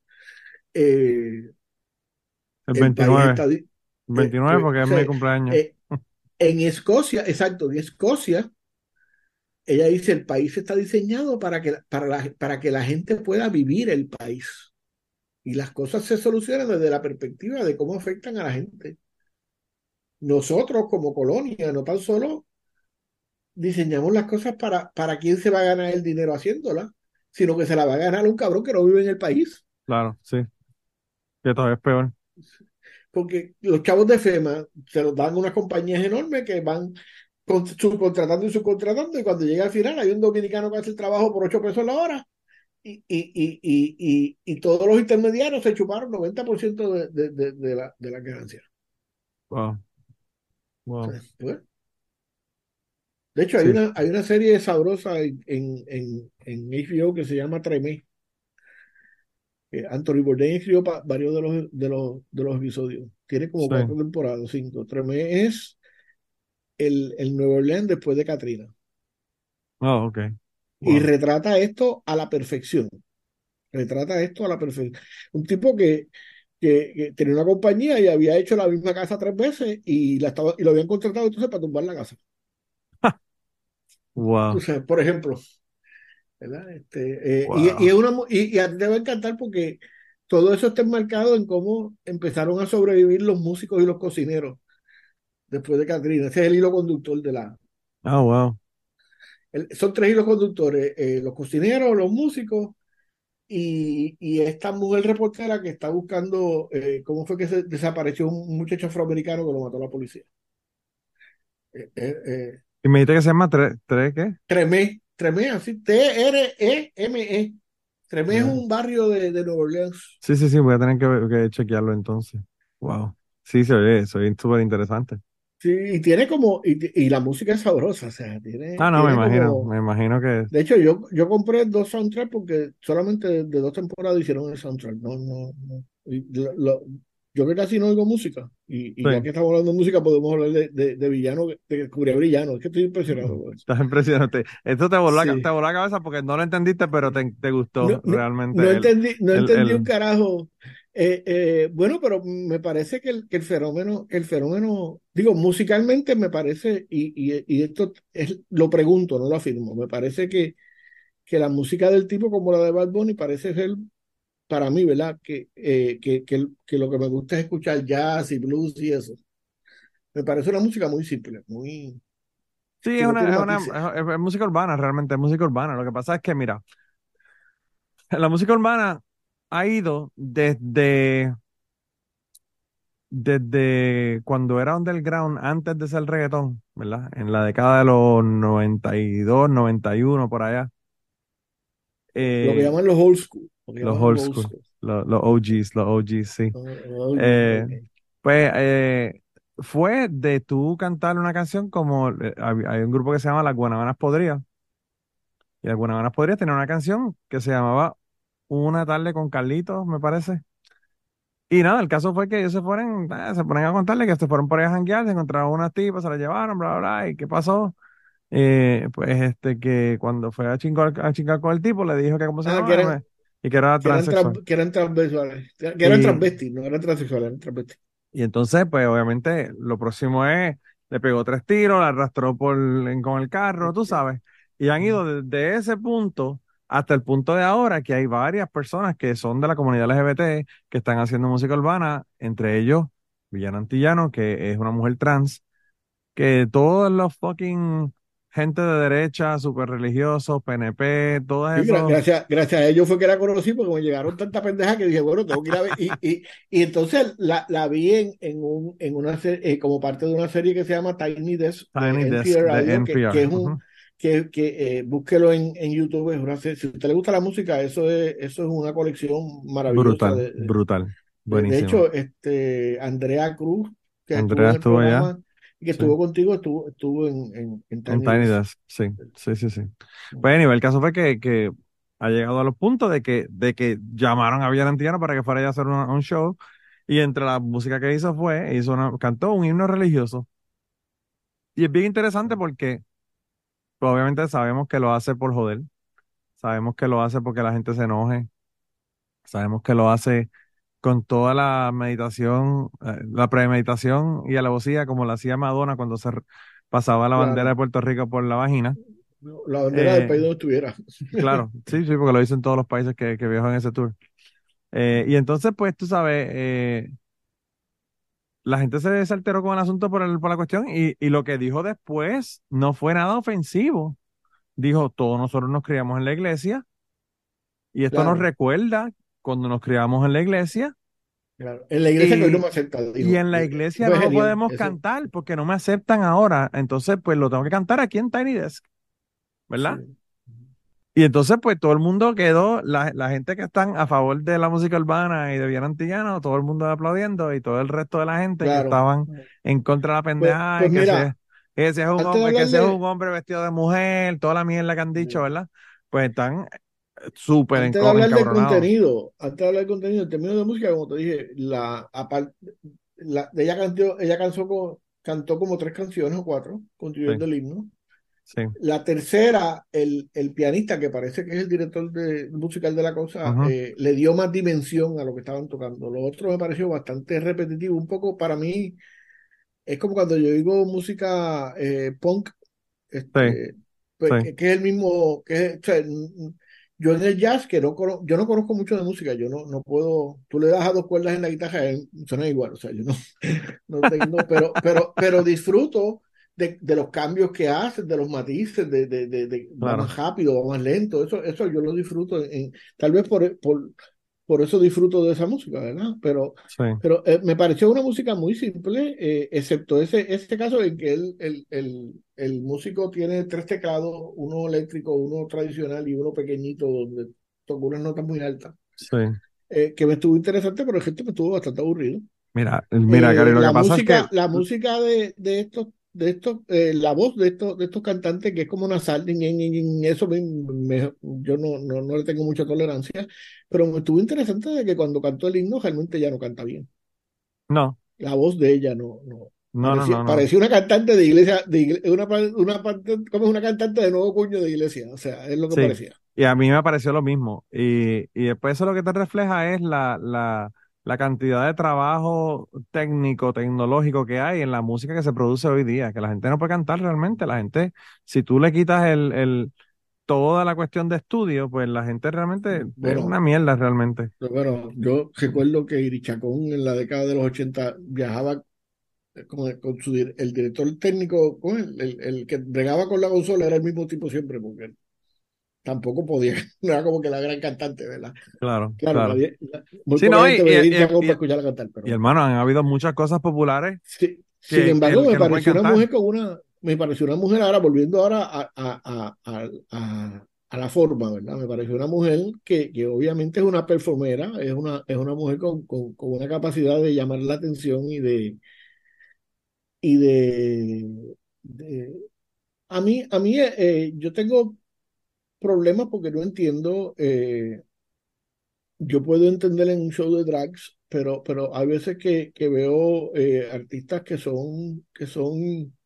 eh, El el país 29. está di- 29 pues, porque es mi cumpleaños. eh, en Escocia, exacto, en Escocia, ella dice, el país está diseñado para que, para la, para que la gente pueda vivir el país. Y las cosas se solucionan desde la perspectiva de cómo afectan a la gente. Nosotros como colonia, no tan solo diseñamos las cosas para, para quién se va a ganar el dinero haciéndolas, sino que se la va a ganar un cabrón que no vive en el país. Claro, sí. Que todavía es peor. porque los chavos de FEMA se los dan a unas compañías enormes que van con- subcontratando y subcontratando y cuando llega al final hay un dominicano que hace el trabajo por 8 pesos la hora y, y, y, y, todos los intermediarios se chuparon 90% de, de, de, de la, de la ganancia. Wow. Wow. Pues, de hecho, hay Sí. una, hay una serie sabrosa en, en, HBO que se llama Tremé. Eh, Anthony Bourdain escribió varios de los, de los, de los episodios. Tiene como Sí. cuatro temporadas, cinco. Tremé es el, el Nuevo Orleans después de Katrina. Oh, ok. Y retrata esto a la perfección. Retrata esto a la perfección. Un tipo que, que, que tenía una compañía y había hecho la misma casa tres veces y, la estaba, y lo habían contratado entonces para tumbar la casa. Wow. O sea, por ejemplo, ¿verdad? Este, eh, Wow. y, y es una, y, y a ti te va a encantar porque todo eso está enmarcado en cómo empezaron a sobrevivir los músicos y los cocineros después de Katrina. Ese es el hilo conductor de la... Oh, wow. el- son tres hilos conductores, eh, los cocineros, los músicos y, y esta mujer reportera que está buscando eh, cómo fue que se desapareció un muchacho afroamericano que lo mató la policía. Eh, eh, Y me dijiste que se llama Tre, Tre- ¿qué? Tremé, Tremé, así, T-R-E-M-E. Tremé es un barrio de, de Nueva Orleans. Sí, sí, sí, voy a tener que, que chequearlo entonces. Wow. Sí, se oye, se oye súper interesante. Sí, y tiene como, y, y la música es sabrosa, o sea, tiene, Ah, no, me imagino, como- me imagino que De hecho, yo, yo compré dos soundtracks porque solamente de, de dos temporadas hicieron el soundtrack. No, no, no. Y lo- yo que casi no oigo música. Y, y Sí. ya que estamos hablando de música, podemos hablar de, de, de villano, de Curia Villano. Es que estoy impresionado eso. estás impresionante. Esto te voló, la, te voló la cabeza porque no lo entendiste, pero te, te gustó No, no, realmente. No el- entendí, no el- entendí el- un carajo. Eh, eh, bueno, pero me parece que el, que el fenómeno, el fenómeno, digo, musicalmente me parece, y, y, y esto es, lo pregunto, no lo afirmo, me parece que, que la música del tipo como la de Bad Bunny parece ser, para mí, ¿verdad? Que, eh, que, que, que lo que me gusta es escuchar jazz y blues y eso. Me parece una música muy simple, muy... Sí, es una, tiene es, una- matices. es- es música urbana, realmente es música urbana. Lo que pasa es que, mira, la música urbana ha ido desde, desde cuando era underground, antes de ser reggaetón, ¿verdad? En la década de los 92, 91, por allá. Lo que Eh, llaman los old school. lo los old school, los, los OGs, los OGs, sí. Oh, Eh. Pues eh, fue de tú cantar una canción como hay un grupo que se llama Las Guanabanas Podridas. Y Las Guanabanas Podridas tenía una canción que se llamaba Una tarde con Carlitos, me parece. Y nada, el caso fue que ellos se fueron, eh, se ponen a contarle que se fueron por ahí a janguear, se encontraron unas tipas, se las llevaron, bla, bla, bla. ¿Y qué pasó? Eh, pues este que cuando fue a chingar, a chingar con el tipo, le dijo que cómo se Ah, llamaba eran, y que era transexual. trans- que eran transvesales, que eran transvestis, no eran transexuales, eran transvestis. Y entonces, pues obviamente, lo próximo es, le pegó tres tiros, la arrastró por, en- con el carro, tú sabes. Y han ido desde ese punto hasta el punto de ahora que hay varias personas que son de la comunidad LGBT que están haciendo música urbana, entre ellos Villano Antillano, que es una mujer trans, que todos los fucking gente de derecha, súper religiosos, PNP, Sí, gra- esos, gracias, gracias a ellos fue que la conocí porque me llegaron tanta pendeja que dije, bueno, tengo que ir a ver. Y, y, y entonces la, la vi en, en, un, en una serie, como parte de una serie que se llama Tiny Desk Tiny de Desk NPR de que, es un. Que, que eh, búsquelo en, en YouTube, una si a usted le gusta la música, eso es, eso es una colección maravillosa Brutal, de, de- brutal, De, de buenísimo. hecho, este, Andrea Cruz, que estuvo en el allá. que Sí. estuvo contigo, estuvo, estuvo en, en, en En Tiny Tiny Desk. Desk, sí, sí, sí, sí. Pues anyway, el caso fue que, que ha llegado a los puntos de que, de que llamaron a Villa Antillano para que fuera a hacer una- un show y entre la música que hizo fue, hizo una, cantó un himno religioso y es bien interesante porque pues, obviamente sabemos que lo hace por joder, sabemos que lo hace porque la gente se enoje, sabemos que lo hace con toda la meditación, eh, la premeditación y alevosía como la hacía Madonna cuando se pasaba la bandera de Puerto Rico por la vagina. la bandera del Eh, país donde estuviera. claro, sí, sí, porque lo hizo en todos los países que, que viajó en ese tour. Eh, y entonces, pues, tú sabes, eh, la gente se, se alteró con el asunto por, el- por la cuestión y, y lo que dijo después no fue nada ofensivo. Dijo, todos nosotros nos criamos en la iglesia y esto nos recuerda cuando nos criamos en la iglesia claro. En la iglesia que hoy no me y, acepta, y en la iglesia no genial. podemos Eso, cantar porque no me aceptan ahora. Entonces, pues lo tengo que cantar aquí en Tiny Desk, ¿verdad? sí. Y entonces, pues todo el mundo quedó, la, la gente que están a favor de la música urbana y de Bien Antillano, todo el mundo aplaudiendo y todo el resto de la gente que Claro. estaban en contra de la Pues, pendeja, pues y que mira, ese, que ese es un hombre, que ese es un hombre vestido de mujer, toda la mierda que han dicho, ¿verdad? Pues están eh, súper antes de hablar del contenido, antes de hablar del contenido, en términos de música, como te dije, la, aparte, la, ella cantó, ella cantó, cantó como tres canciones o cuatro, Sí, contribuyendo el himno. Sí. La tercera, el, el pianista, que parece que es el director de, musical de la cosa, eh, le dio más dimensión a lo que estaban tocando. Lo otro me pareció bastante repetitivo. Un poco para mí, es como cuando yo digo música eh, punk, Sí, este, pues, sí. que, es el mismo, que es, o sea, yo en el jazz, que no cono- yo no conozco mucho de música, yo no, no puedo, tú le das a dos cuerdas en la guitarra, eh, suena igual, o sea, yo no, no tengo, pero, pero, pero disfruto de, de los cambios que hacen, de los matices, de, de, de, va más rápido, va más lento, eso, eso yo lo disfruto en, en- tal vez por, por, por eso disfruto de esa música, ¿verdad? Pero, Sí. pero eh, me pareció una música muy simple, eh, excepto ese, ese caso en que el, el, el, el músico tiene tres teclados, uno eléctrico, uno tradicional y uno pequeñito, donde toca unas notas muy altas, Sí. eh, que me estuvo interesante, pero el gente me estuvo bastante aburrido. Mira, mira, Gary, lo la que pasa música, es que la música de, de estos, de estos, eh, la voz de estos, de estos cantantes, que es como nasal, ñe, ñe, ñe, eso me- me- yo no, no, no le tengo mucha tolerancia, pero me estuvo interesante de que cuando cantó el himno realmente ya no canta bien. no, La voz de ella no, no. no, Parecía, no, no. parecía una cantante de iglesia, de igle- una, una, parte- como una cantante de nuevo cuño de iglesia, o sea, es lo que Sí. parecía. Y a mí me pareció lo mismo. Y, y después eso lo que te refleja es la, la, la cantidad de trabajo técnico, tecnológico que hay en la música que se produce hoy día, que la gente no puede cantar realmente. La gente, si tú le quitas el, el, toda la cuestión de estudio, pues la gente realmente es Bueno. una mierda realmente. Bueno, yo recuerdo que Irichacón en la década de los 80 viajaba eh, como con su el director técnico, con el, el, el que bregaba con la consola era el mismo tipo siempre, porque tampoco podía, no era como que la gran cantante, ¿verdad? Claro, Claro, claro. nadie- muy Sí, no, y- y- Irichacón y- para escucharla cantar, pero Y hermano, han habido muchas cosas populares. Sí, que- sin embargo, que- me que no pueden pareció una mujer con una, me pareció una mujer ahora, volviendo ahora a, a, a, a, la forma, ¿verdad? Me pareció una mujer que, que obviamente es una performera, es una, es una mujer con, con, con una capacidad de llamar la atención y de, y de, de- a mí, a mí, eh, yo tengo problemas porque no entiendo, eh, yo puedo entender en un show de drags, pero, pero hay veces que, que veo eh, artistas que son, que son,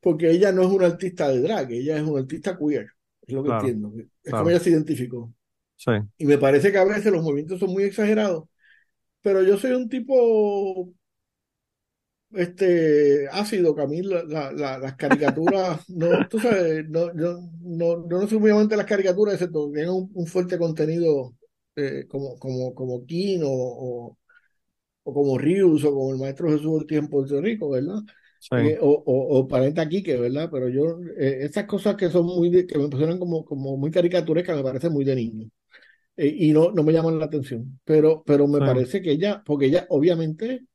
porque ella no es una artista de drag, ella es una artista queer, es lo que Claro, entiendo, es claro. como ella se identificó. Sí, Y me parece que a veces los movimientos son muy exagerados, pero yo soy un tipo este ácido, que a mí la- la- la- las caricaturas, no, tú sabes, no, yo no, no soy muy amante de las caricaturas, excepto que tengan un, un fuerte contenido eh, como, como, como Kino o, o como Rius o como el Maestro Jesús Ortiz en Puerto Rico, ¿verdad? sí. Eh, o, o, o Planeta Quique, ¿verdad? Pero yo, eh, estas cosas que son muy, de- que me impresionan como, como muy caricaturescas, me parecen muy de niño. Eh, y no, no me llaman la atención. Pero, pero me Sí. parece que ella, porque ella obviamente,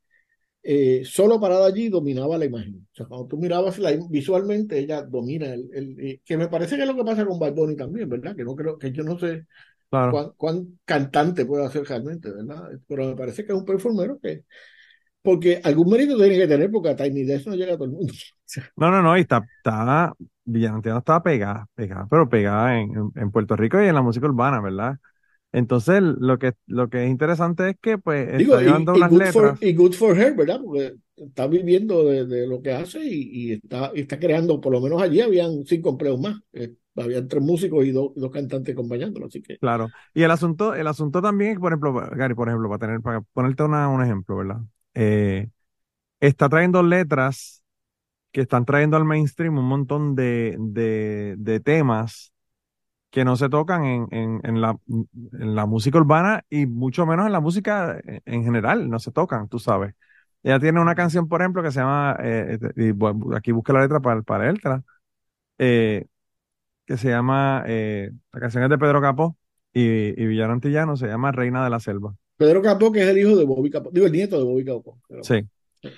eh, solo parada allí dominaba la imagen. O sea, cuando tú mirabas la, visualmente, ella domina el, el- que me parece que es lo que pasa con Bad Bunny también, ¿verdad? Que no creo, que yo no sé Claro. cuán, cuán cantante puede ser realmente, ¿verdad? Pero me parece que es un performero que, porque algún mérito tiene que tener, porque a Tiny Desk no llega a todo el mundo. No, no, no, y está, está, Villanantino estaba pegada, pegada, pero pegada en, en Puerto Rico y en la música urbana, ¿verdad? Entonces, lo que, lo que es interesante es que, pues, Digo, está llevando y unas good for, letras. y good for her, ¿verdad? Porque está viviendo de, de lo que hace y, y está, y está creando, por lo menos allí habían cinco empleos más. Eh, habían tres músicos y dos, dos cantantes acompañándolo, así que. Claro. Y el asunto, el asunto también es, por ejemplo, Gary, por ejemplo, para tener, para ponerte una- un ejemplo, ¿verdad? Eh, está trayendo letras que están trayendo al mainstream un montón de, de, de temas que no se tocan en, en, en la, en la música urbana y mucho menos en la música en, en general, no se tocan, tú sabes. Ella tiene una canción, por ejemplo, que se llama, eh, y bu- aquí busca la letra para, para eh, que se llama, eh, la canción es de Pedro Capó y, y Villano Antillano, se llama Reina de la Selva. Pedro Capó, que es el hijo de Bobby Capó, digo, el nieto de Bobby Capó. pero- Sí.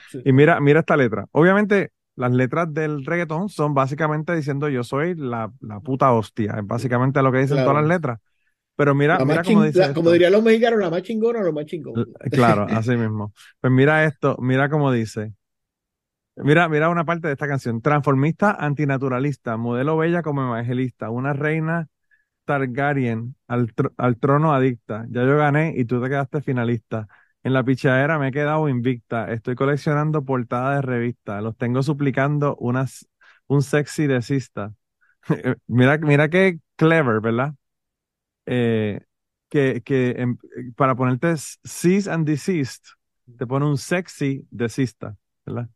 sí. Y mira, mira esta letra. Obviamente, las letras del reggaetón son básicamente diciendo yo soy la, la puta hostia. Es básicamente lo que dicen Claro. todas las letras. Pero mira, mira cómo dice la- como dirían los mexicanos, la más chingona o lo más chingón. Claro, así mismo. Pues mira esto, mira cómo dice. Mira, mira una parte de esta canción. Transformista antinaturalista, modelo bella como evangelista, una reina Targaryen al, tr- al trono adicta. Ya yo gané y tú te quedaste finalista. En la pichadera me he quedado invicta. Estoy coleccionando portadas de revista. Los tengo suplicando unas, un sexy desista. mira, mira qué clever, ¿verdad? Eh, que, que em- para ponerte cease and desist, te pone un sexy desista, ¿verdad?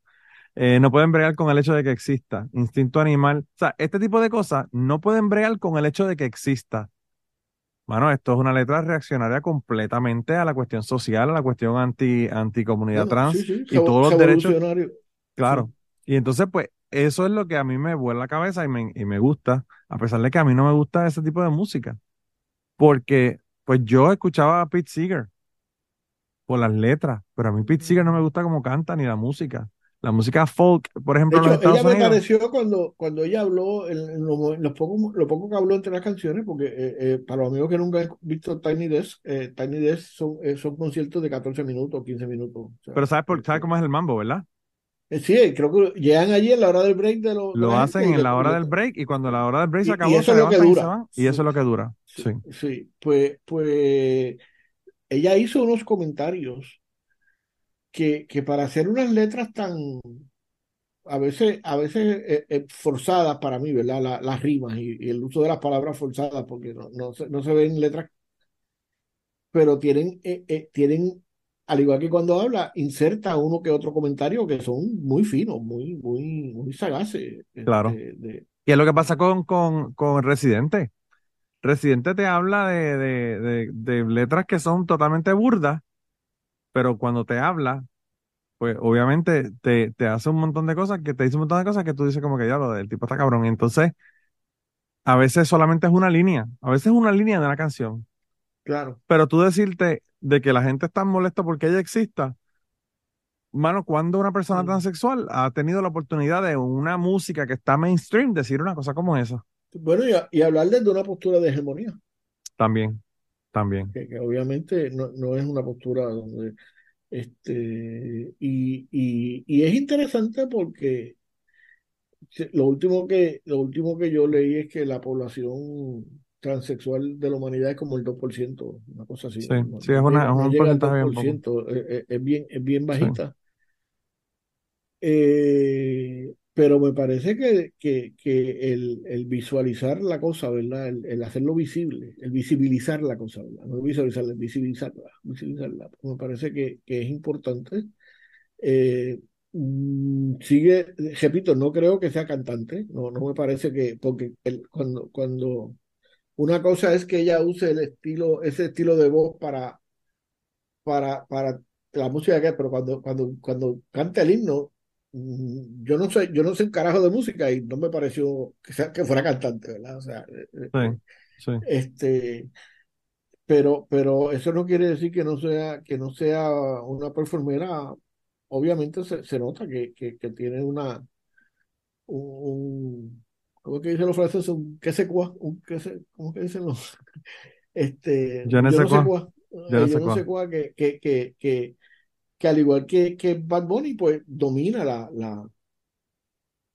Eh, no pueden bregar con el hecho de que exista. Instinto animal. O sea, este tipo de cosas no pueden bregar con el hecho de que exista. Mano, esto es una letra reaccionaria completamente a la cuestión social, a la cuestión anti, anticomunidad Bueno, trans sí, sí, y todos los derechos. Claro. Y entonces, pues, eso es lo que a mí me vuela la cabeza y me, y me gusta, a pesar de que a mí no me gusta ese tipo de música. Porque Pues yo escuchaba a Pete Seeger por las letras, pero a mí Pete Seeger no me gusta cómo canta ni la música. La música folk, por ejemplo, De en los hecho, ella me Unidos. pareció cuando, cuando ella habló, en, en lo, en los poco, lo poco que habló entre las canciones, porque eh, eh, para los amigos que nunca han visto Tiny Desk, eh, Tiny Desk son, son conciertos de 14 minutos, 15 minutos. o sea, Pero ¿sabes, por, sabes este, cómo es el mambo, verdad? sí, creo que llegan allí en la hora del break de, lo, de Lo hacen y en la hora del break y cuando la hora del break Y- se y acabó, eso se es lo que y dura. Y eso es lo que dura. Sí, Sí. sí, pues, pues ella hizo unos comentarios que, que para hacer unas letras tan, a veces, a veces eh, eh, forzadas para mí, ¿verdad? La- las rimas y, y el uso de las palabras forzadas, porque no, no se, no se ven letras, pero tienen, eh, tienen, al igual que cuando habla, inserta uno que otro comentario que son muy finos, muy, muy, muy sagaces. Claro. de- de- Y es lo que pasa con, con, con Residente. Residente te habla de, de, de, de letras que son totalmente burdas, pero cuando te habla, pues obviamente te, te hace un montón de cosas, que te dice un montón de cosas que tú dices como que ya lo del tipo está cabrón. Y entonces, a veces solamente es una línea, a veces es una línea de una canción. claro. Pero tú decirte de que la gente está molesta porque ella exista, mano, cuando una persona transexual ha tenido la oportunidad de una música que está mainstream decir una cosa como esa? Bueno, y, a- y hablar desde una postura de hegemonía. También, también. que, que obviamente no, no es una postura donde este y, y, y es interesante porque lo último que lo último que yo leí es que la población transexual de la humanidad es como el 2%, una cosa así, Sí, no, sí, es una- es un porcentaje bien 2%, eh, eh, es bien, es bien bajita. Eh, pero me parece que, que, que el, el visualizar la cosa, ¿verdad? El, hacerlo visible, el visibilizar la cosa, ¿verdad? No visualizarla, visibilizarla, visibilizarla. Me parece que, que es importante. Eh, mm, sigue, repito, no creo que sea cantante, no, no me parece que, porque el- cuando, cuando una cosa es que ella use el estilo, ese estilo de voz para, para, para la música que es, pero cuando, cuando, cuando canta el himno, yo no sé, yo no sé un carajo de música y no me pareció que, sea, que fuera cantante, ¿verdad? O sea, eh, eh, Sí, sí. este, pero, pero eso no quiere decir que no sea, que no sea una performera. Obviamente se, se nota que, que, que tiene una, un, ¿cómo es que dicen los franceses? Un que se quoi, un que se, ¿cómo que dicen los? Este, yo no sé cuá, eh, yo no sé cuá, que, que, que, que, que al igual que, que Bad Bunny, pues domina la, la,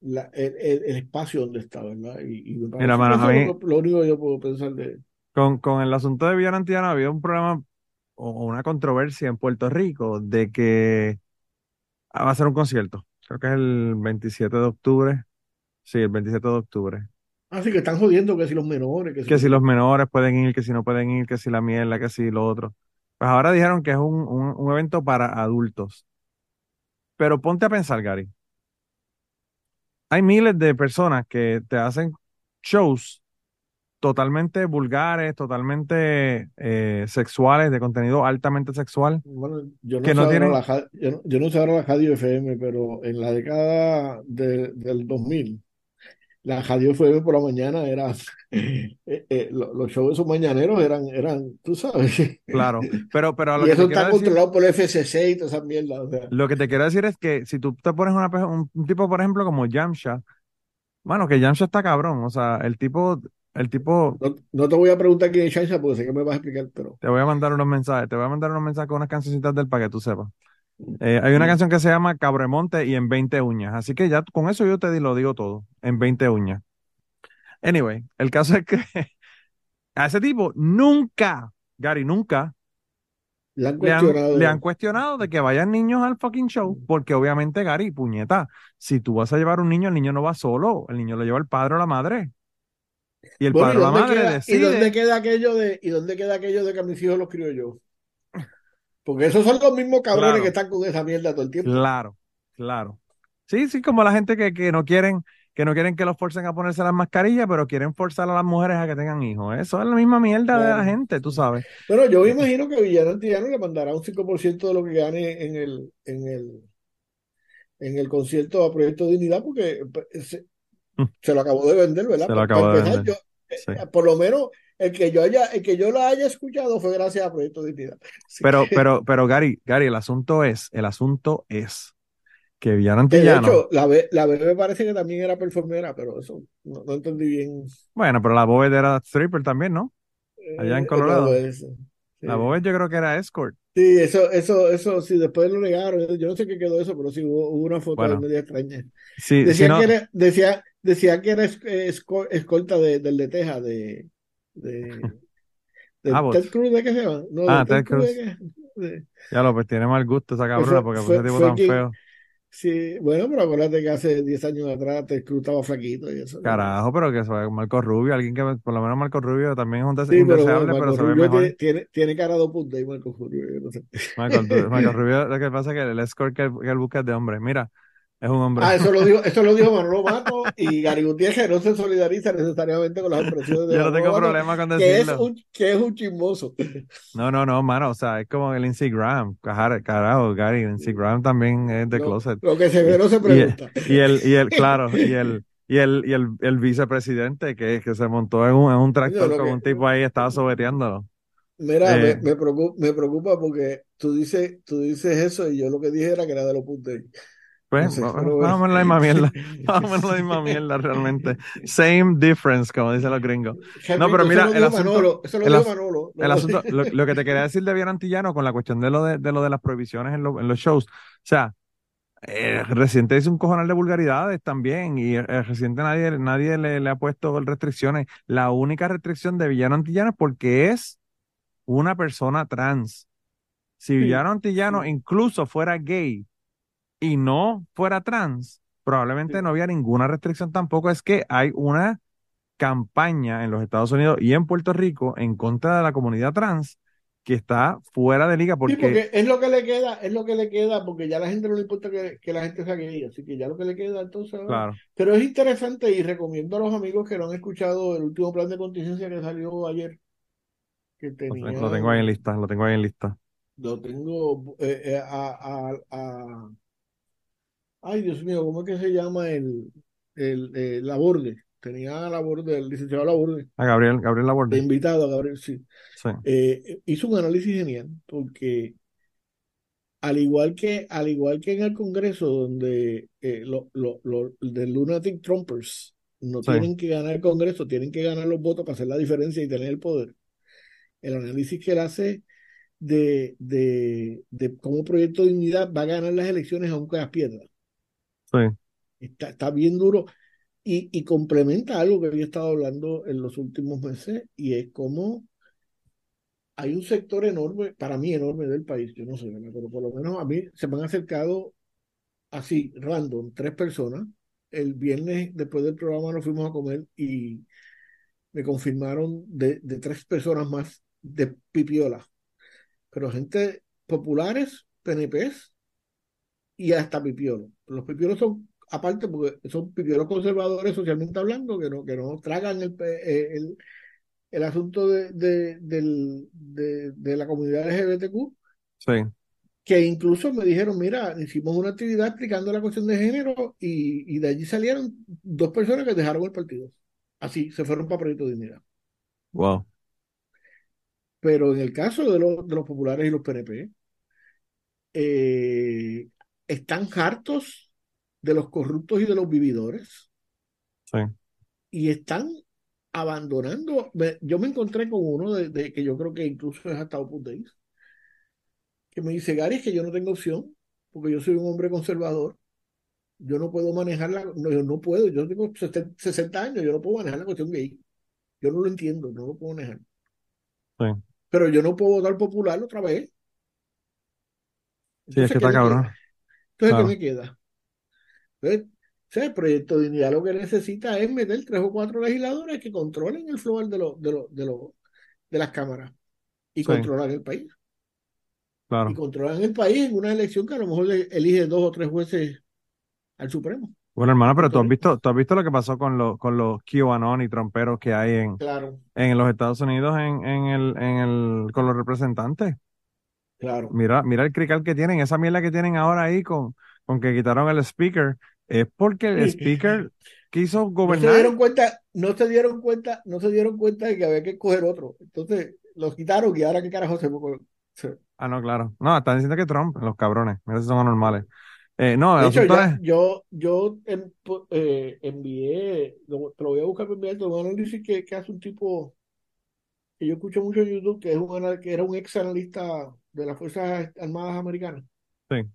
la- el, el- el espacio donde está, ¿verdad? Y, y me Mira, mano, a mí- lo, lo único que yo puedo pensar de... Con, con el asunto de Villana Antiana había un problema o una controversia en Puerto Rico de que ah, va a ser un concierto. Creo que es el 27 de octubre. Sí, el 27 de octubre. Así que están jodiendo que si los menores, que si, Que si los menores pueden ir, que si no pueden ir, que si la mierda, que si lo otro. Pues ahora dijeron que es un, un, un evento para adultos. Pero ponte a pensar, Gary. Hay miles de personas que te hacen shows totalmente vulgares, totalmente eh, sexuales, de contenido altamente sexual. Bueno, yo no que sé no ahora tienen- la yo no, yo no sé ahora la radio FM, pero en la década de- del 2000, la radio FM por la mañana era, eh, eh, lo- los shows esos mañaneros eran, eran, tú sabes, Claro, pero, pero a lo y que eso está decir, controlado por el FCC y toda esa mierda, o sea, lo que te quiero decir es que si tú te pones una, un, tipo, por ejemplo, como Yamcha, bueno, que Yamcha está cabrón, o sea, el tipo, el tipo, no, no te voy a preguntar quién es Shaisa porque sé que me vas a explicar, pero te voy a mandar unos mensajes, te voy a mandar unos mensajes con unas cancioncitas del para que tú sepas. Eh, hay una Mm. canción que se llama Cabremonte y en 20 uñas, así que ya con eso yo te lo digo todo, en 20 uñas. Anyway, el caso es que a ese tipo nunca, Gary, nunca le han le han, cuestionado. le han cuestionado de que vayan niños al fucking show, porque obviamente, Gary, puñeta, si tú vas a llevar un niño, el niño no va solo, el niño lo lleva el padre o la madre. Y el Bueno, ¿y padre o la madre queda, y dónde decide. queda aquello de, y dónde queda aquello de que a mis hijos los crío yo? Porque esos son los mismos cabrones Claro. que están con esa mierda todo el tiempo. Claro, claro. Sí, sí, como la gente que, que no quieren, que no quieren que los forcen a ponerse las mascarillas, pero quieren forzar a las mujeres a que tengan hijos. Eso es la misma mierda de la gente, tú sabes. Bueno, yo me imagino que Villano Antillano le mandará un 5% de lo que gane en el, en el, en el concierto a Proyecto Dignidad, porque se, Mm. se lo acabó de vender, ¿verdad? Se lo acabó de vender. yo, eh, Sí. por lo menos el que yo haya, el que yo lo haya escuchado fue gracias a Proyecto Dignidad. Así Pero, que- pero, pero Gary, Gary, el asunto es, el asunto es que Villano que de Antillano, hecho, la, B- la bebé parece que también era performera, pero eso no, no entendí bien. bueno, pero la Bobet era stripper también, ¿no? Allá en Eh, Colorado. no, eso. La Sí. Bobet yo creo que era escort. Sí, eso, eso, eso, sí, después lo negaron. Yo no sé qué quedó eso, pero sí hubo, hubo una foto Bueno. ahí media extraña. Sí, si Decían no, que era, decía, decía que era esco- escolta de, del de Texas, de, de, de Abbott. Ted Cruz, ¿de qué se? No, de Ah, Ted Cruz. ¿de ya lo, pues tiene mal gusto esa cabrona porque fue- ese tipo fue tan feo. Sí, bueno, pero acuérdate que hace 10 años atrás Ted Cruz estaba flaquito y eso. Carajo, pero que es Marco Rubio, alguien que por lo menos Marco Rubio también es un des- Sí, pero bueno, pero se ve Rubio mejor. tiene, tiene, cara de punta y Marco Rubio, yo no sé. Marco, Marco Rubio, lo que pasa es que el escort que, que él busca es de hombre. Mira, es un hombre. Ah, eso lo dijo, eso lo dijo Manolo Mato y Gary Gutiérrez que no se solidariza necesariamente con las expresiones de Yo no tengo Mato, problema con que es decirlo. un, que es un chismoso. No, no, no, mano, o sea, es como el Instagram. Carajo, Gary, el Instagram también es de No, closet. Lo que se ve no se pregunta. Y el, y el, claro, y el, y el, y el, el vicepresidente que, que se montó en un, en un tractor lo con que- un tipo ahí, estaba sobeteándolo. Mira, Eh. me, me preocupa, me preocupa porque tú dices, tú dices eso y yo lo que dije era que era de los puntos. Pues, No sé, más pero o bueno. menos la misma mierda. Más o menos la misma mierda, realmente. Same difference, como dicen los gringos. No, pero mira, el asunto- lo el asunto, lo, que te quería decir de Bien Antillano con la cuestión de lo de, de lo de las prohibiciones en, lo- en los shows. O sea, eh, reciente dice un cojonal de vulgaridades también y el reciente nadie, nadie le, le ha puesto restricciones. La única restricción de Villano Antillano es porque es una persona trans. Si Villano Antillano sí. incluso fuera gay y no fuera trans, probablemente Sí. no había ninguna restricción tampoco. Es que hay una campaña en los Estados Unidos y en Puerto Rico en contra de la comunidad trans que está fuera de liga Sí, porque, es lo que le queda, es lo que le queda, porque ya a la gente no le importa que, que la gente sea gay, así que ya lo que le queda entonces. claro, Pero es interesante y recomiendo a los amigos que no han escuchado el último plan de contingencia que salió ayer, que lo, tenía, te- lo tengo ahí en lista, lo tengo ahí en lista. lo tengo eh, eh, a, a, a- ay Dios mío, ¿cómo es que se llama el, el eh, Laborde? Tenía a Laborde, el licenciado Laborde, A Gabriel, Gabriel de Laborde. invitado a Gabriel, sí. Sí, Eh, hizo un análisis genial, porque al igual que, al igual que en el Congreso, donde eh, lo, lo, lo- de Lunatic Trumpers no Sí. tienen que ganar el Congreso, tienen que ganar los votos para hacer la diferencia y tener el poder. El análisis que él hace de, de, de cómo Proyecto Dignidad va a ganar las elecciones aunque las pierda. Está, está bien duro. Y, y complementa algo que había estado hablando en los últimos meses y es cómo hay un sector enorme, para mí enorme del país, yo no sé, pero por lo menos a mí se me han acercado así, random, tres personas. El viernes después del programa nos fuimos a comer y me confirmaron de, de tres personas más de Pipiola, pero gente populares, PNPs y hasta Pipiolos. Los Pipiolos son aparte porque son Pipiolos conservadores socialmente hablando, que no, que no tragan el, pe- el, el asunto de, de, del- de, de la comunidad LGBTQ, sí. que incluso me dijeron, mira, hicimos una actividad explicando la cuestión de género y, y de allí salieron dos personas que dejaron el partido. Así, se fueron para Proyecto Dignidad. Wow. Pero en el caso de, los de los populares y los PNP, eh, están hartos de los corruptos y de los vividores Sí. y están abandonando. yo me encontré con uno de, de que yo creo que incluso es hasta Opus Dei, que me dice, Gary, es que yo no tengo opción, porque yo soy un hombre conservador. Yo no puedo manejar la, no, yo no puedo, yo tengo 60 60 años, yo no puedo manejar la cuestión gay. Yo no lo entiendo, no lo puedo manejar. Sí. Pero yo no puedo votar popular otra vez. Sí, es que ¿qué está cabrón. Entonces, Claro. ¿qué me queda? Entonces, el proyecto de dignidad lo que necesita es meter tres o cuatro legisladores que controlen el flow de, los de, los de, los de las cámaras y Sí. controlan el país. Claro. Y controlan el país en una elección que a lo mejor le- elige dos o tres jueces al Supremo. Bueno, hermano, pero tú has visto, tú has visto lo que pasó con los, con los QAnon y tromperos que hay en, Claro, en los Estados Unidos en, en el, en el, con los representantes. Claro. Mira, mira el crical que tienen, esa mierda que tienen ahora ahí con, con que quitaron el speaker es porque el speaker quiso No se gobernar. dieron cuenta, no se dieron cuenta, no se dieron cuenta de que había que escoger otro. Entonces los quitaron y ahora qué carajo se se- Ah, no, claro. No, están diciendo que Trump, los cabrones, esos son anormales. Eh, no, De hecho, ya, es, yo, yo en- pu- eh, envié, lo, te lo voy a buscar para enviarte un análisis que, que hace un tipo que yo escucho mucho en YouTube, que es un que era un ex analista de las Fuerzas Armadas Americanas. Sí.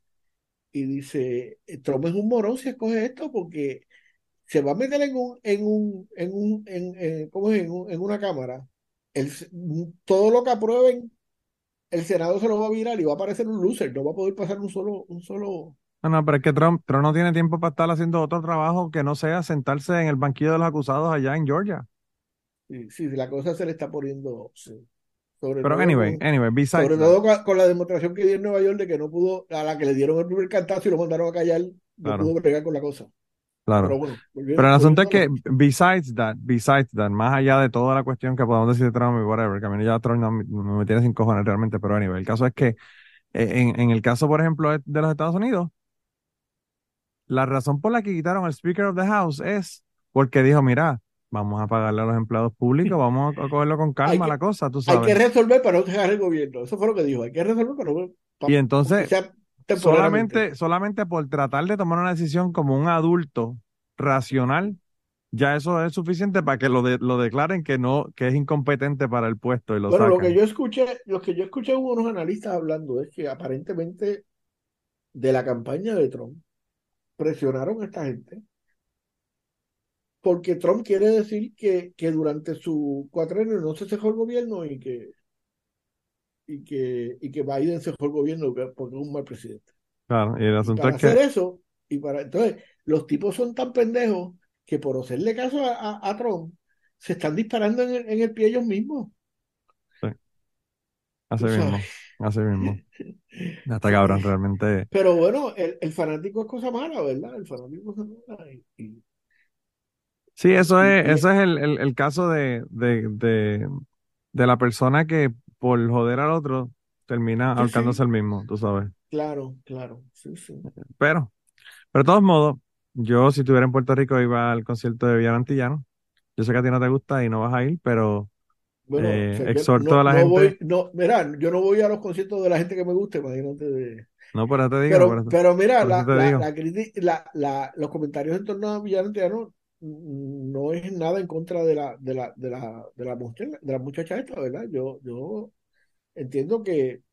Y dice, eh, Trump es un morón si escoge esto porque se va a meter en un, en un, en un, en, en- ¿cómo es? En, un- en una cámara. El, s- todo lo que aprueben, el Senado se lo va a virar y va a aparecer un loser, no va a poder pasar un solo, un solo. no, no, pero es que Trump, Trump no tiene tiempo para estar haciendo otro trabajo que no sea sentarse en el banquillo de los acusados allá en Georgia. Sí, sí, la cosa se le está poniendo, sí. Sobre Pero todo anyway, con, anyway, besides sobre that. todo con, con la demostración que dio en Nueva York de que no pudo, a la que le dieron el primer cantazo y lo mandaron a callar, no Claro. pudo bregar con la cosa. Claro. Pero bueno, Pero el asunto es que, besides that, besides that, más allá de toda la cuestión que podamos decir de Trump y whatever, que a mí ya Trump no, me- no me tiene sin cojones realmente, pero anyway, el caso es que, eh, en, en el caso, por ejemplo, de de los Estados Unidos, la razón por la que quitaron al Speaker of the House es porque dijo, mira, vamos a pagarle a los empleados públicos, vamos a cogerlo con calma que- la cosa, tú Hay que sabes. resolver para no dejar el gobierno. Eso fue lo que dijo. Hay que resolver para no. para- Y entonces, solamente, solamente por tratar de tomar una decisión como un adulto racional, ya eso es suficiente para que lo, de- lo declaren que no, que es incompetente para el puesto y lo Bueno, lo que yo escuché, lo que yo escuché hubo unos analistas hablando es que aparentemente de la campaña de Trump presionaron a esta gente porque Trump quiere decir que, que durante su cuatrenio no se cejó el gobierno y que y que y que Biden cejó el gobierno porque es un mal presidente. Claro, y el Y asunto para es que, hacer eso y para entonces los tipos son tan pendejos que por hacerle caso a, a- a Trump se están disparando en el, en el pie ellos mismos. así tú sabes. mismo, así mismo. Está cabrón, realmente. Pero bueno, el, el fanático es cosa mala, ¿verdad? El fanático es cosa mala. Y, y- Sí, eso es, y- eso es el, el, el caso de, de, de, de la persona que por joder al otro termina ahorcándose sí. el mismo, tú sabes. claro, claro. Sí, sí. Pero, pero de todos modos, yo si estuviera en Puerto Rico iba al concierto de Villar Antillano. Yo sé que a ti no te gusta y no vas a ir, pero Bueno, Eh, exhorto no, a la no gente- voy, no, mira, yo no voy a los conciertos de la gente que me guste, imagínate de. no, por eso te digo, Pero, pero mira, la, la, los comentarios en torno a Villarantillano no es nada en contra de la, de la, de la, de la muchacha, de la muchacha esta, ¿verdad? Yo, yo entiendo que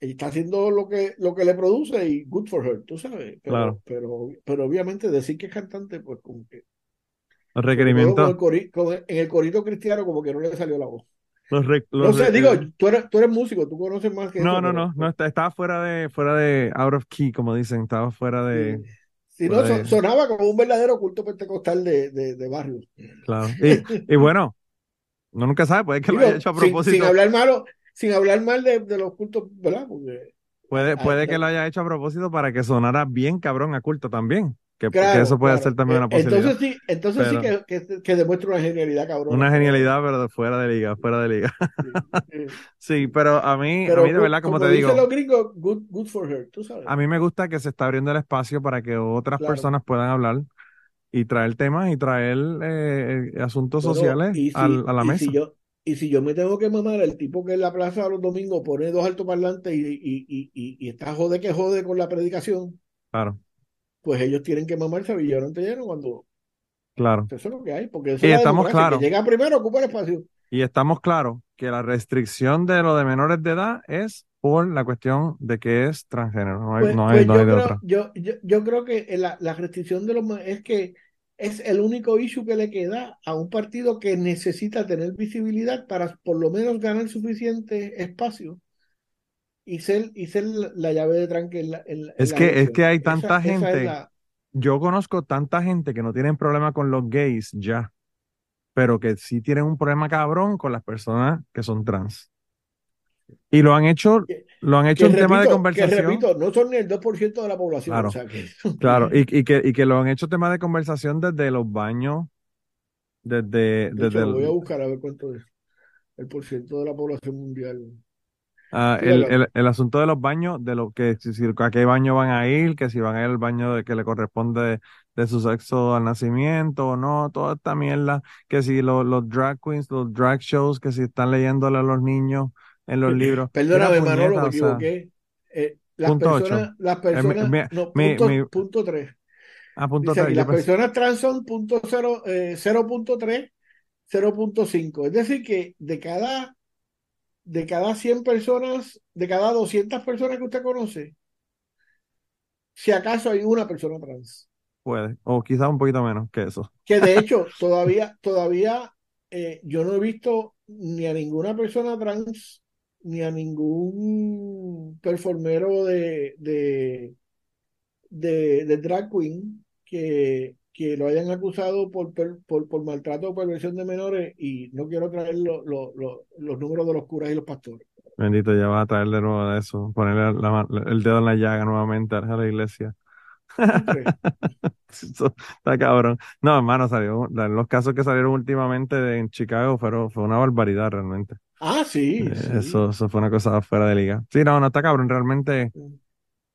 está haciendo lo que, lo que le produce y good for her, tú sabes. Pero, Claro. pero, pero obviamente decir que es cantante, pues como que, el cori- con en el corito cristiano, como que no le salió la voz. los re- No los sé, re- digo, tú eres, tú eres músico, tú conoces más que no, eso, no, pero- no, no, estaba fuera de, fuera de out of key, como dicen, estaba fuera de, Si no, sonaba como un verdadero culto pentecostal de, de, de barrio. claro. Y, y bueno, uno nunca sabe, puede que lo haya hecho a sin, sin propósito, hablar malo, sin hablar mal de, de los cultos, ¿verdad? Porque, puede, puede de- que lo haya hecho a propósito para que sonara bien cabrón a culto también, que, eso puede claro. ser también una Eh, posibilidad. Entonces sí, entonces sí que, que, que demuestra una genialidad, cabrón. Una genialidad, pero fuera de liga, fuera de liga. Sí, pero a mí, a mí de verdad, como te digo, los gringos, good, good for her, tú sabes. a mí me gusta que se está abriendo el espacio para que otras Claro. personas puedan hablar y traer temas y traer eh, asuntos sociales y si- al- a la y mesa. Si yo, y si yo me tengo que mamar, el tipo que en la plaza los domingos pone dos altoparlantes y, y, y, y, y está jode que jode con la predicación, Claro, pues ellos tienen que mamarse a Villarante lleno cuando claro. eso es lo que hay, porque eso Y es estamos claros. llega primero ocupa el espacio. Y estamos claros que la restricción de lo de menores de edad es por la cuestión de que es transgénero. No hay, Pues, no hay, pues no yo hay de creo, otra. yo, yo, yo creo que la, la restricción de los es que es el único issue que le queda a un partido que necesita tener visibilidad para por lo menos ganar suficiente espacio y ser la, la llave de tranque en la, en Es la que- es que hay tanta esa gente la- Yo conozco tanta gente que no tienen problema con los gays ya, pero que sí tienen un problema cabrón con las personas que son trans. Y lo han hecho, Que- lo han que hecho un tema de repito, que conversación. repito, no son ni el 2% de la población. Claro. o sea que- Claro, y, y que, y que lo han hecho tema de conversación desde los baños, desde, De hecho, desde lo voy a buscar a ver cuánto es el porciento de la población mundial. Ah, el, el, el asunto de los baños, de lo que si, a qué baño van a ir, que si van a ir al baño de que le corresponde de, de su sexo al nacimiento o no, toda esta mierda, que si lo- los drag queens, los drag shows, que si están leyéndole a los niños en los libros. Perdóname, Mira, Manolo, puñeta, me equivoqué. Eh, las punto personas, las mi- personas, mi- no, mi- punto, mi- punto tres. ah, punto Dice aquí, las pensé- personas trans son punto cero, eh, 0.3, 0.5. Es decir, que de cada, de cada 100 personas, de cada 200 personas que usted conoce, si acaso hay una persona trans. puede, o quizás un poquito menos que eso. Que de hecho, todavía, todavía eh, yo no he visto ni a ninguna persona trans, ni a ningún performero de, de, de, de drag queen que, que lo hayan acusado por, por, por maltrato o perversión de menores y no quiero traer lo- lo- lo- los números de los curas y los pastores. Bendito, ya vas a traer de nuevo de eso, ponerle la- la- el dedo en la llaga nuevamente a la iglesia. Está cabrón. No, hermano, salió, los casos que salieron últimamente de- en Chicago fueron, fue una barbaridad realmente. Ah, sí, Eh, sí. Eso, eso fue una cosa fuera de liga. Sí, no, no está cabrón, realmente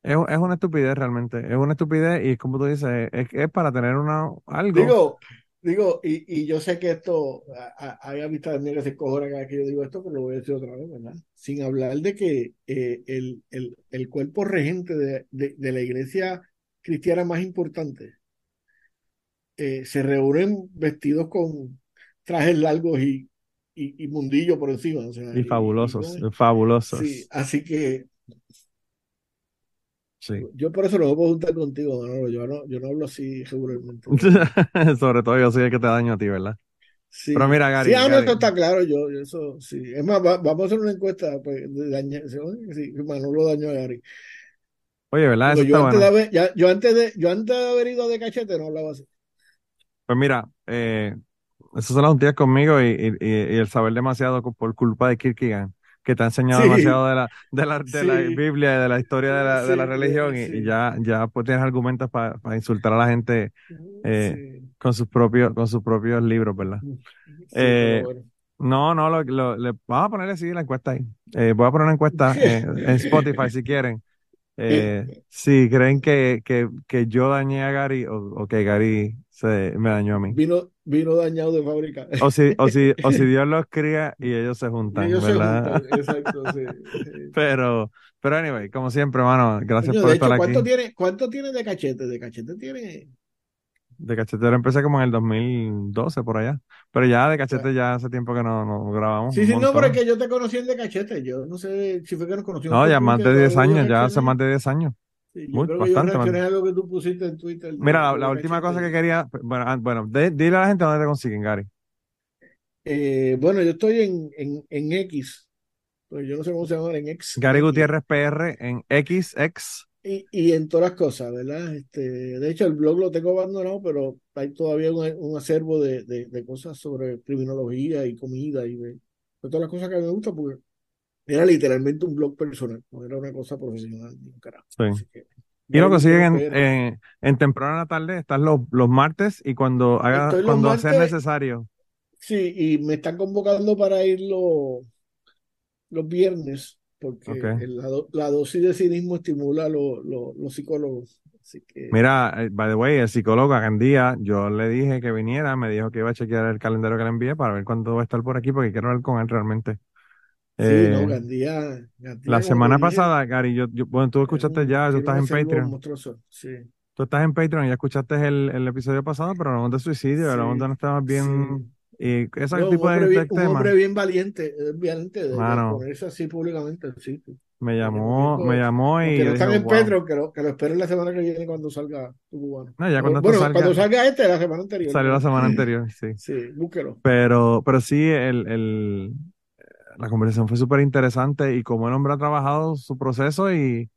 es, es una estupidez realmente. Es una estupidez y como tú dices, es, es para tener una, algo. Digo, digo, y, y yo sé que esto, a- a- hay amistades mías que se cojonan cada vez que yo digo esto, pero lo voy a decir otra vez, ¿verdad? Sin hablar de que eh, el, el, el cuerpo regente de, de, de la iglesia cristiana más importante eh, se reúnen vestidos con trajes largos y, y, y mundillo por encima. O sea, y fabulosos, fabulosos. Sí, así que Sí. yo por eso no me puedo juntar contigo, Manolo. Yo no, yo no hablo así regularmente. Sobre todo yo soy el que te daño a ti, ¿verdad? Sí. Pero mira, Gary, Sí, ah, Gary. está claro, yo, yo eso sí. Es más, va- vamos a hacer una encuesta pues, de dañar, sí, Manolo dañó a Gary. Oye, ¿verdad? Eso yo, está antes de bueno. haber, ya- yo, antes de, yo antes de haber ido de cachete no hablaba así. Pues mira, eh, esas son las juntillas conmigo y, y, el saber demasiado por culpa de Kierkegaard, que te ha enseñado Sí. demasiado de la, de la, de la. Biblia y de la historia de la, de la religión y, ya, ya pues tienes argumentos para insultar a la gente Eh, Sí. con sus propios, con sus propios libros, ¿verdad? Sí, eh, bueno. No, no, lo, lo- le, vamos a ponerle sí la encuesta ahí. Eh, voy a poner una encuesta eh, en Spotify si quieren. Eh, si creen que, que, que yo dañé a Gary o, o que Gary se, me dañó a mí. Vino, vino dañado de fábrica. O si, o si, o si Dios los cría y ellos se juntan, ellos se ¿verdad? juntan, exacto, sí. Pero, pero anyway, como siempre, hermano, gracias Coño, por estar hecho, ¿cuánto aquí. tiene, cuánto tiene de cachete? De cachete tiene. De cachetero empecé como en el 2012 por allá. Pero ya de cachete ya hace tiempo que no, no grabamos. Sí, sí, no, pero es que yo te conocí en de cachete. Yo no sé si fue que nos conocimos. No, ya más de 10 algo yo años, ya hace más de 10 años. Sí, yo Muy- creo que yo reaccioné a algo que tú pusiste en Twitter. Mira, la, última cosa que quería, bueno, ah, bueno, de- dile a la gente dónde te consiguen, Gary. Eh, bueno, yo estoy en, en, en X. Pues yo no sé cómo se llama en X. Gary. Gutiérrez PR en XX. Y, y en todas las cosas, ¿verdad? Este, de hecho, el blog lo tengo abandonado, pero hay todavía un, un acervo de, de, de cosas sobre criminología y comida y de, de todas las cosas que me gustan, porque era literalmente un blog personal, no era una cosa profesional, ni un carajo. Sí. Así que, Y lo consiguen en, temprana tarde, están los, los martes y cuando haga, cuando sea necesario. Sí, y me están convocando para ir los, los viernes, porque Ok. el- la, do- la dosis de cinismo estimula a lo- lo- los psicólogos. Así que, Mira, eh, by the way, el psicólogo Gandía, yo le dije que viniera, me dijo que iba a chequear el calendario que le envié para ver cuándo va a estar por aquí, porque quiero hablar con él realmente. Sí, Eh, no, Gandía, Gandía, la semana pasada, Gary, yo, yo- bueno, tú es escuchaste un- ya, tú estás en Patreon. sí. Tú estás en Patreon, ya escuchaste el, el episodio pasado, pero hablamos de suicidio, hablamos Sí, de unos temas bien, y ese No, un tipo de, hombre de bien, un hombre bien valiente, valiente de, de Mano. ponerse así públicamente, sí. Me llamó, me llamó y que no están dije, en wow. Patreon, que lo, que lo esperen la semana que viene cuando salga tu cubano. No, ya cuando bueno, salga- cuando salga este, la semana anterior. Salió la semana anterior, sí. Sí, búsquelo. Pero, pero sí, el, el, la conversación fue súper interesante y como el hombre ha trabajado su proceso y,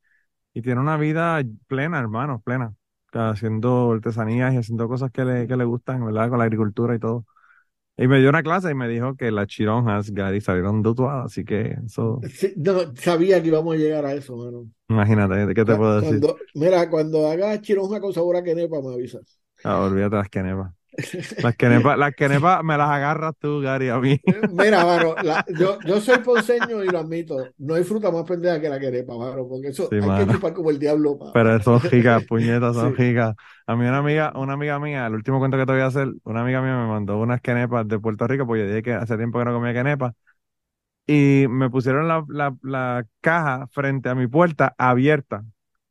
y tiene una vida plena, hermano, plena, haciendo artesanías y haciendo cosas que le, que le gustan, ¿verdad? Con la agricultura y todo. Y me dio una clase y me dijo que las chironjas, Gary, salieron de Utuado, así que eso, Sí, no, sabía que íbamos a llegar a eso, mano. imagínate, ¿qué te puedo decir? Cuando, mira, cuando hagas chironja con sabor a quenepa, me avisas. Ah, olvídate las quenepas. Las quenepas, las quenepas me las agarras tú, Gary, a mí. Mira, mano, la- yo, yo soy ponceño y lo admito. No hay fruta más pendeja que la querepa, mano, porque eso Sí, hay mano. que chupar como el diablo. pa- Pero son gigas, puñetas, son Sí. gigas. A mí una amiga, una amiga mía, el último cuento que te voy a hacer, una amiga mía me mandó unas quenepas de Puerto Rico, porque yo dije que hace tiempo que no comía quenepas. Y me pusieron la, la, la caja frente a mi puerta abierta.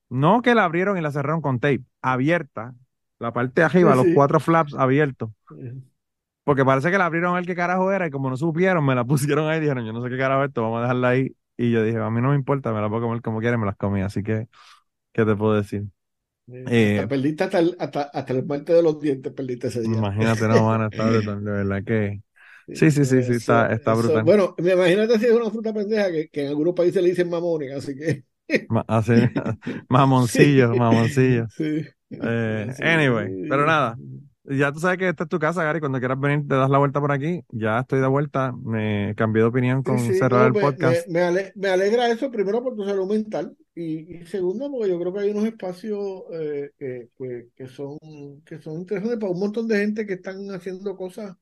No que la abrieron y la cerraron con tape, abierta. La parte de arriba, Sí, los sí. cuatro flaps abiertos. Porque parece que la abrieron a ver qué carajo era y como no supieron, me la pusieron ahí y dijeron, yo no sé qué carajo es esto, vamos a dejarla ahí. Y yo dije, a mí no me importa, me la puedo comer como quiera y me las comí. Así que, ¿qué te puedo decir? Eh, Hasta perdiste hasta el, hasta, hasta el esmalte de los dientes, perdiste ese día. Imagínate, no, mano, está brutal, de verdad que... Sí, sí, sí, sí, está- está brutal. Bueno, me imagínate si es una fruta pendeja que, que en algunos países le dicen mamones, así que. ma- Así, mamoncillo, Sí. mamoncillo. Sí. Eh, anyway, pero nada, ya tú sabes que esta es tu casa, Gary, cuando quieras venir te das la vuelta por aquí, ya estoy de vuelta, me cambié de opinión con Sí, sí, cerrar no, el me, podcast. me- me ale- me alegra eso, primero por tu salud mental y, y segundo porque yo creo que hay unos espacios eh, que, que- que son, que son interesantes para un montón de gente que están haciendo cosas,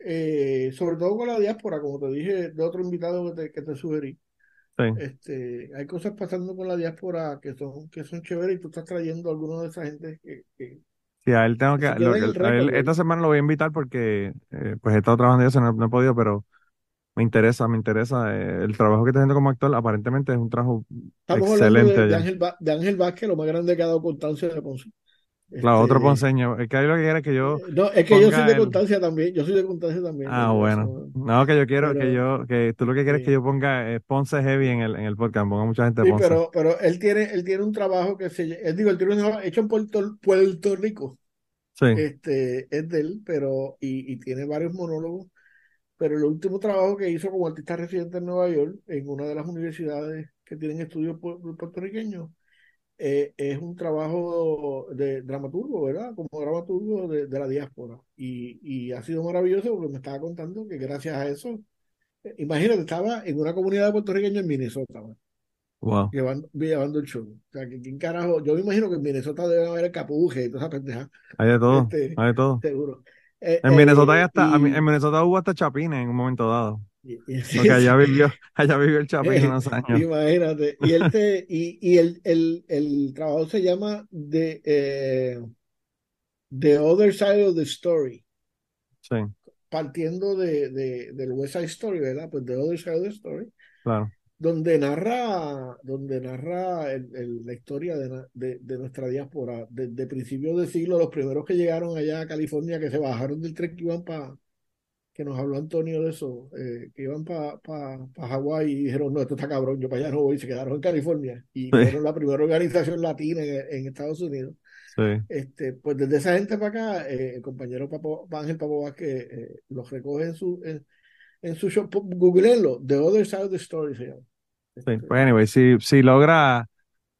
eh, sobre todo con la diáspora, como te dije de otro invitado que te, que te sugerí. Sí. Este, hay cosas pasando con la diáspora que son, que son chéveres y tú estás trayendo a algunos de esa gente que, que- Sí, a él tengo que, lo- el él esta semana lo voy a invitar porque eh, pues he estado trabajando y eso, no, no he podido, pero me interesa, me interesa. eh, el trabajo que está haciendo como actor aparentemente es un trabajo estamos hablando excelente de, de. Ángel, de Ángel Vázquez, lo más grande que ha dado Constancia de Ponce. Claro, otro Este, ponceño. Es que ahí lo que quiere es que yo... Eh, No, es que yo soy de el- Constancia también, yo soy de Constancia también. Ah, bueno. No, que yo quiero que yo, que tú lo que quieres es que yo ponga eh, Ponce Heavy en el, en el podcast, ponga mucha gente de Sí, Ponce. pero, pero él tiene, él tiene un trabajo que se, él digo, él tiene un trabajo hecho en Puerto, Puerto Rico, Sí, este, es de él, pero, y, y tiene varios monólogos, pero el último trabajo que hizo como artista residente en Nueva York, en una de las universidades que tienen estudios pu- puertorriqueños, eh, es un trabajo de dramaturgo, ¿verdad? Como dramaturgo de, de la diáspora. Y, y ha sido maravilloso porque me estaba contando que gracias a eso, eh, imagínate, estaba en una comunidad de puertorriqueños en Minnesota, ¿no? wow. llevando, llevando el show. O sea, que quién carajo, yo me imagino que en Minnesota debe haber el capuje y toda esa pendeja, Hay de todo, Este, hay de todo. seguro. Eh, En eh, Minnesota ya está, y- en Minnesota hubo hasta chapines en un momento dado. Porque allá vivió, allá vivió el chapín Eh, unos años. Imagínate. Y, él te- y, y el, el, el trabajo se llama The, eh, The Other Side of the Story. Sí, Partiendo de, de, del West Side Story, ¿verdad? Pues The Other Side of the Story. claro. donde narra, donde narra el- el- la historia de- de nuestra diáspora, desde principios de siglo, los primeros que llegaron allá a California, que se bajaron del tren que iban para, que nos habló Antonio de eso, eh, que iban para pa, pa Hawái y dijeron, no, esto está cabrón, yo para allá no voy, y se quedaron en California, y fueron la primera organización latina en, en Estados Unidos. Sí, Este, pues desde esa gente para acá, eh, el compañero Papo, Ángel Papo Vázquez eh, los recoge en su, en, en su show, googleenlo, The Other Side of the Story se llama. sí. Este, Pues anyway, si, si logra,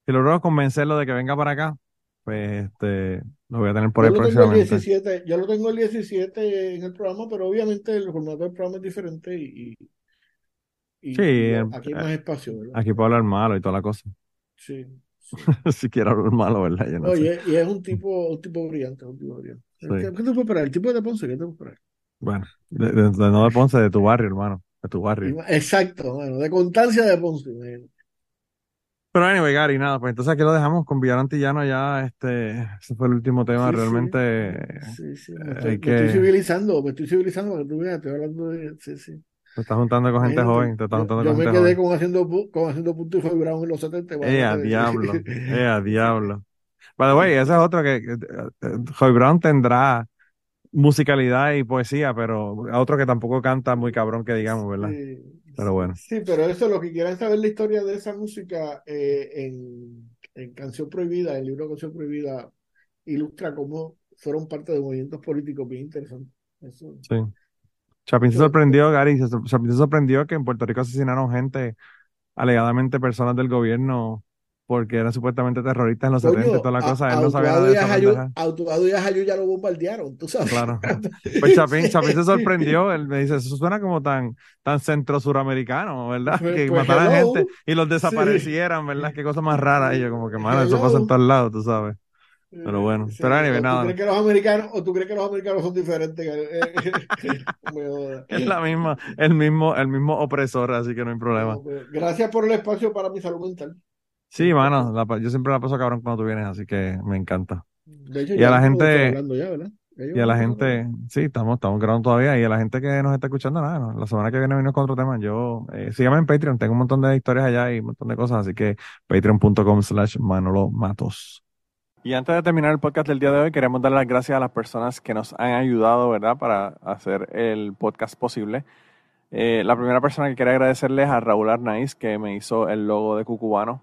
si logro convencerlo de que venga para acá, pues este, lo voy a tener por yo ahí el próximamente. 17, yo lo tengo el 17 en el programa, pero obviamente el formato del programa es diferente y, y, Sí, y eh, aquí hay más espacio, ¿verdad? Aquí puedo hablar malo y toda la cosa. Sí, sí. si quiero hablar malo, ¿verdad? Yo no No, y, sé. es, y es un tipo, un tipo brillante, un tipo brillante. Sí. ¿Qué, qué te puede esperar? El tipo de Ponce, ¿qué te puede esperar? Bueno, de, de- de- no de Ponce, de tu barrio, hermano, de tu barrio. Exacto, bueno, de Constancia de Ponce. imagínate. Pero anyway, Gary, nada, pues entonces aquí lo dejamos con Villar Antillano ya, este, ese fue el último tema, Sí, realmente sí, sí, me eh, estoy, me estoy civilizando, me estoy civilizando para que tú veas, estoy hablando de, sí, sí. te estás juntando con gente Imagínate, joven, te estás yo, juntando yo con me gente quedé joven. con haciendo, con haciendo punto y fue Brown en los 70. Eh, a diablo, eh, a diablo. By the way, ese es otro que, que, eh, Joy Brown tendrá musicalidad y poesía, pero otro que tampoco canta muy cabrón que digamos, ¿verdad? Sí, Pero sí, bueno. Sí, pero eso, los que quieran saber la historia de esa música eh, en, en Canción Prohibida, el libro Canción Prohibida, ilustra cómo fueron parte de movimientos políticos bien interesantes. Eso, Sí. Chapín se sorprendió, Gary, se- Chapín se sorprendió que en Puerto Rico asesinaron gente, alegadamente personas del gobierno, porque eran supuestamente terroristas en los 70 y Coño, toda la a- cosa. a Él no sabía nada de a esa. Autuado y a ya lo bombardearon, tú sabes. Claro. Pues Chapín, Chapín se sorprendió, él me dice, eso suena como tan, tan centro-suramericano, ¿verdad? Pues- que pues, mataran hello. gente y los desaparecieran, ¿verdad? Qué cosa más rara. Y yo como que, mano, eso pasa en todos lados, tú sabes. Pero bueno, Sí, pero anyway, o tú nada. crees que los americanos, o tú crees que los americanos son diferentes. Joda. Es la misma, el mismo, el mismo opresor, así que no hay problema. No, pues, Gracias por el espacio para mi salud mental. Sí, mano, la yo siempre la paso cabrón cuando tú vienes, así que me encanta. De hecho, Y a la gente- hablando ya, ¿verdad? Ya Y a la gente, sí, estamos, estamos grabando todavía. Y a la gente que nos está escuchando, nada, no, la semana que viene venimos con otro tema. Yo, eh, síganme en Patreon, tengo un montón de historias allá y un montón de cosas, así que patreon.com slash Manolo Matos. Y antes de terminar el podcast del día de hoy, queremos dar las gracias a las personas que nos han ayudado, ¿verdad?, para hacer el podcast posible. Eh, la primera persona que quiero agradecerles es a Raúl Arnaiz, que me hizo el logo de Cucubano.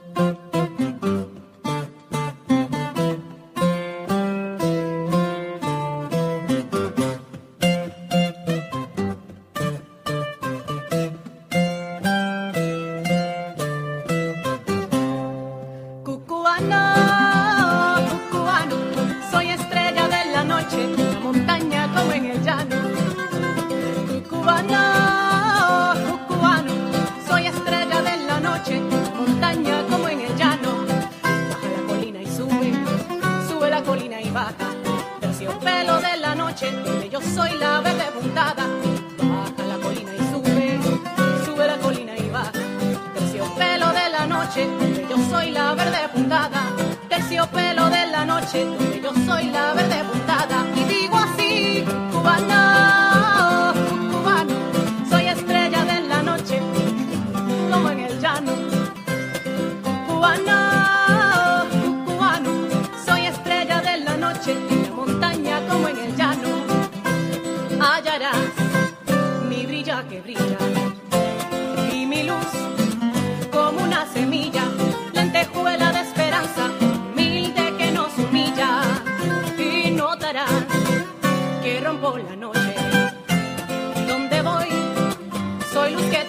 Noche, donde yo soy la verde puntada. Baja la colina y sube, sube la colina y baja. Terciopelo de la noche, donde yo soy la verde puntada. Terciopelo de la noche, donde yo soy la verde puntada. Y digo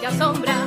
te asombra.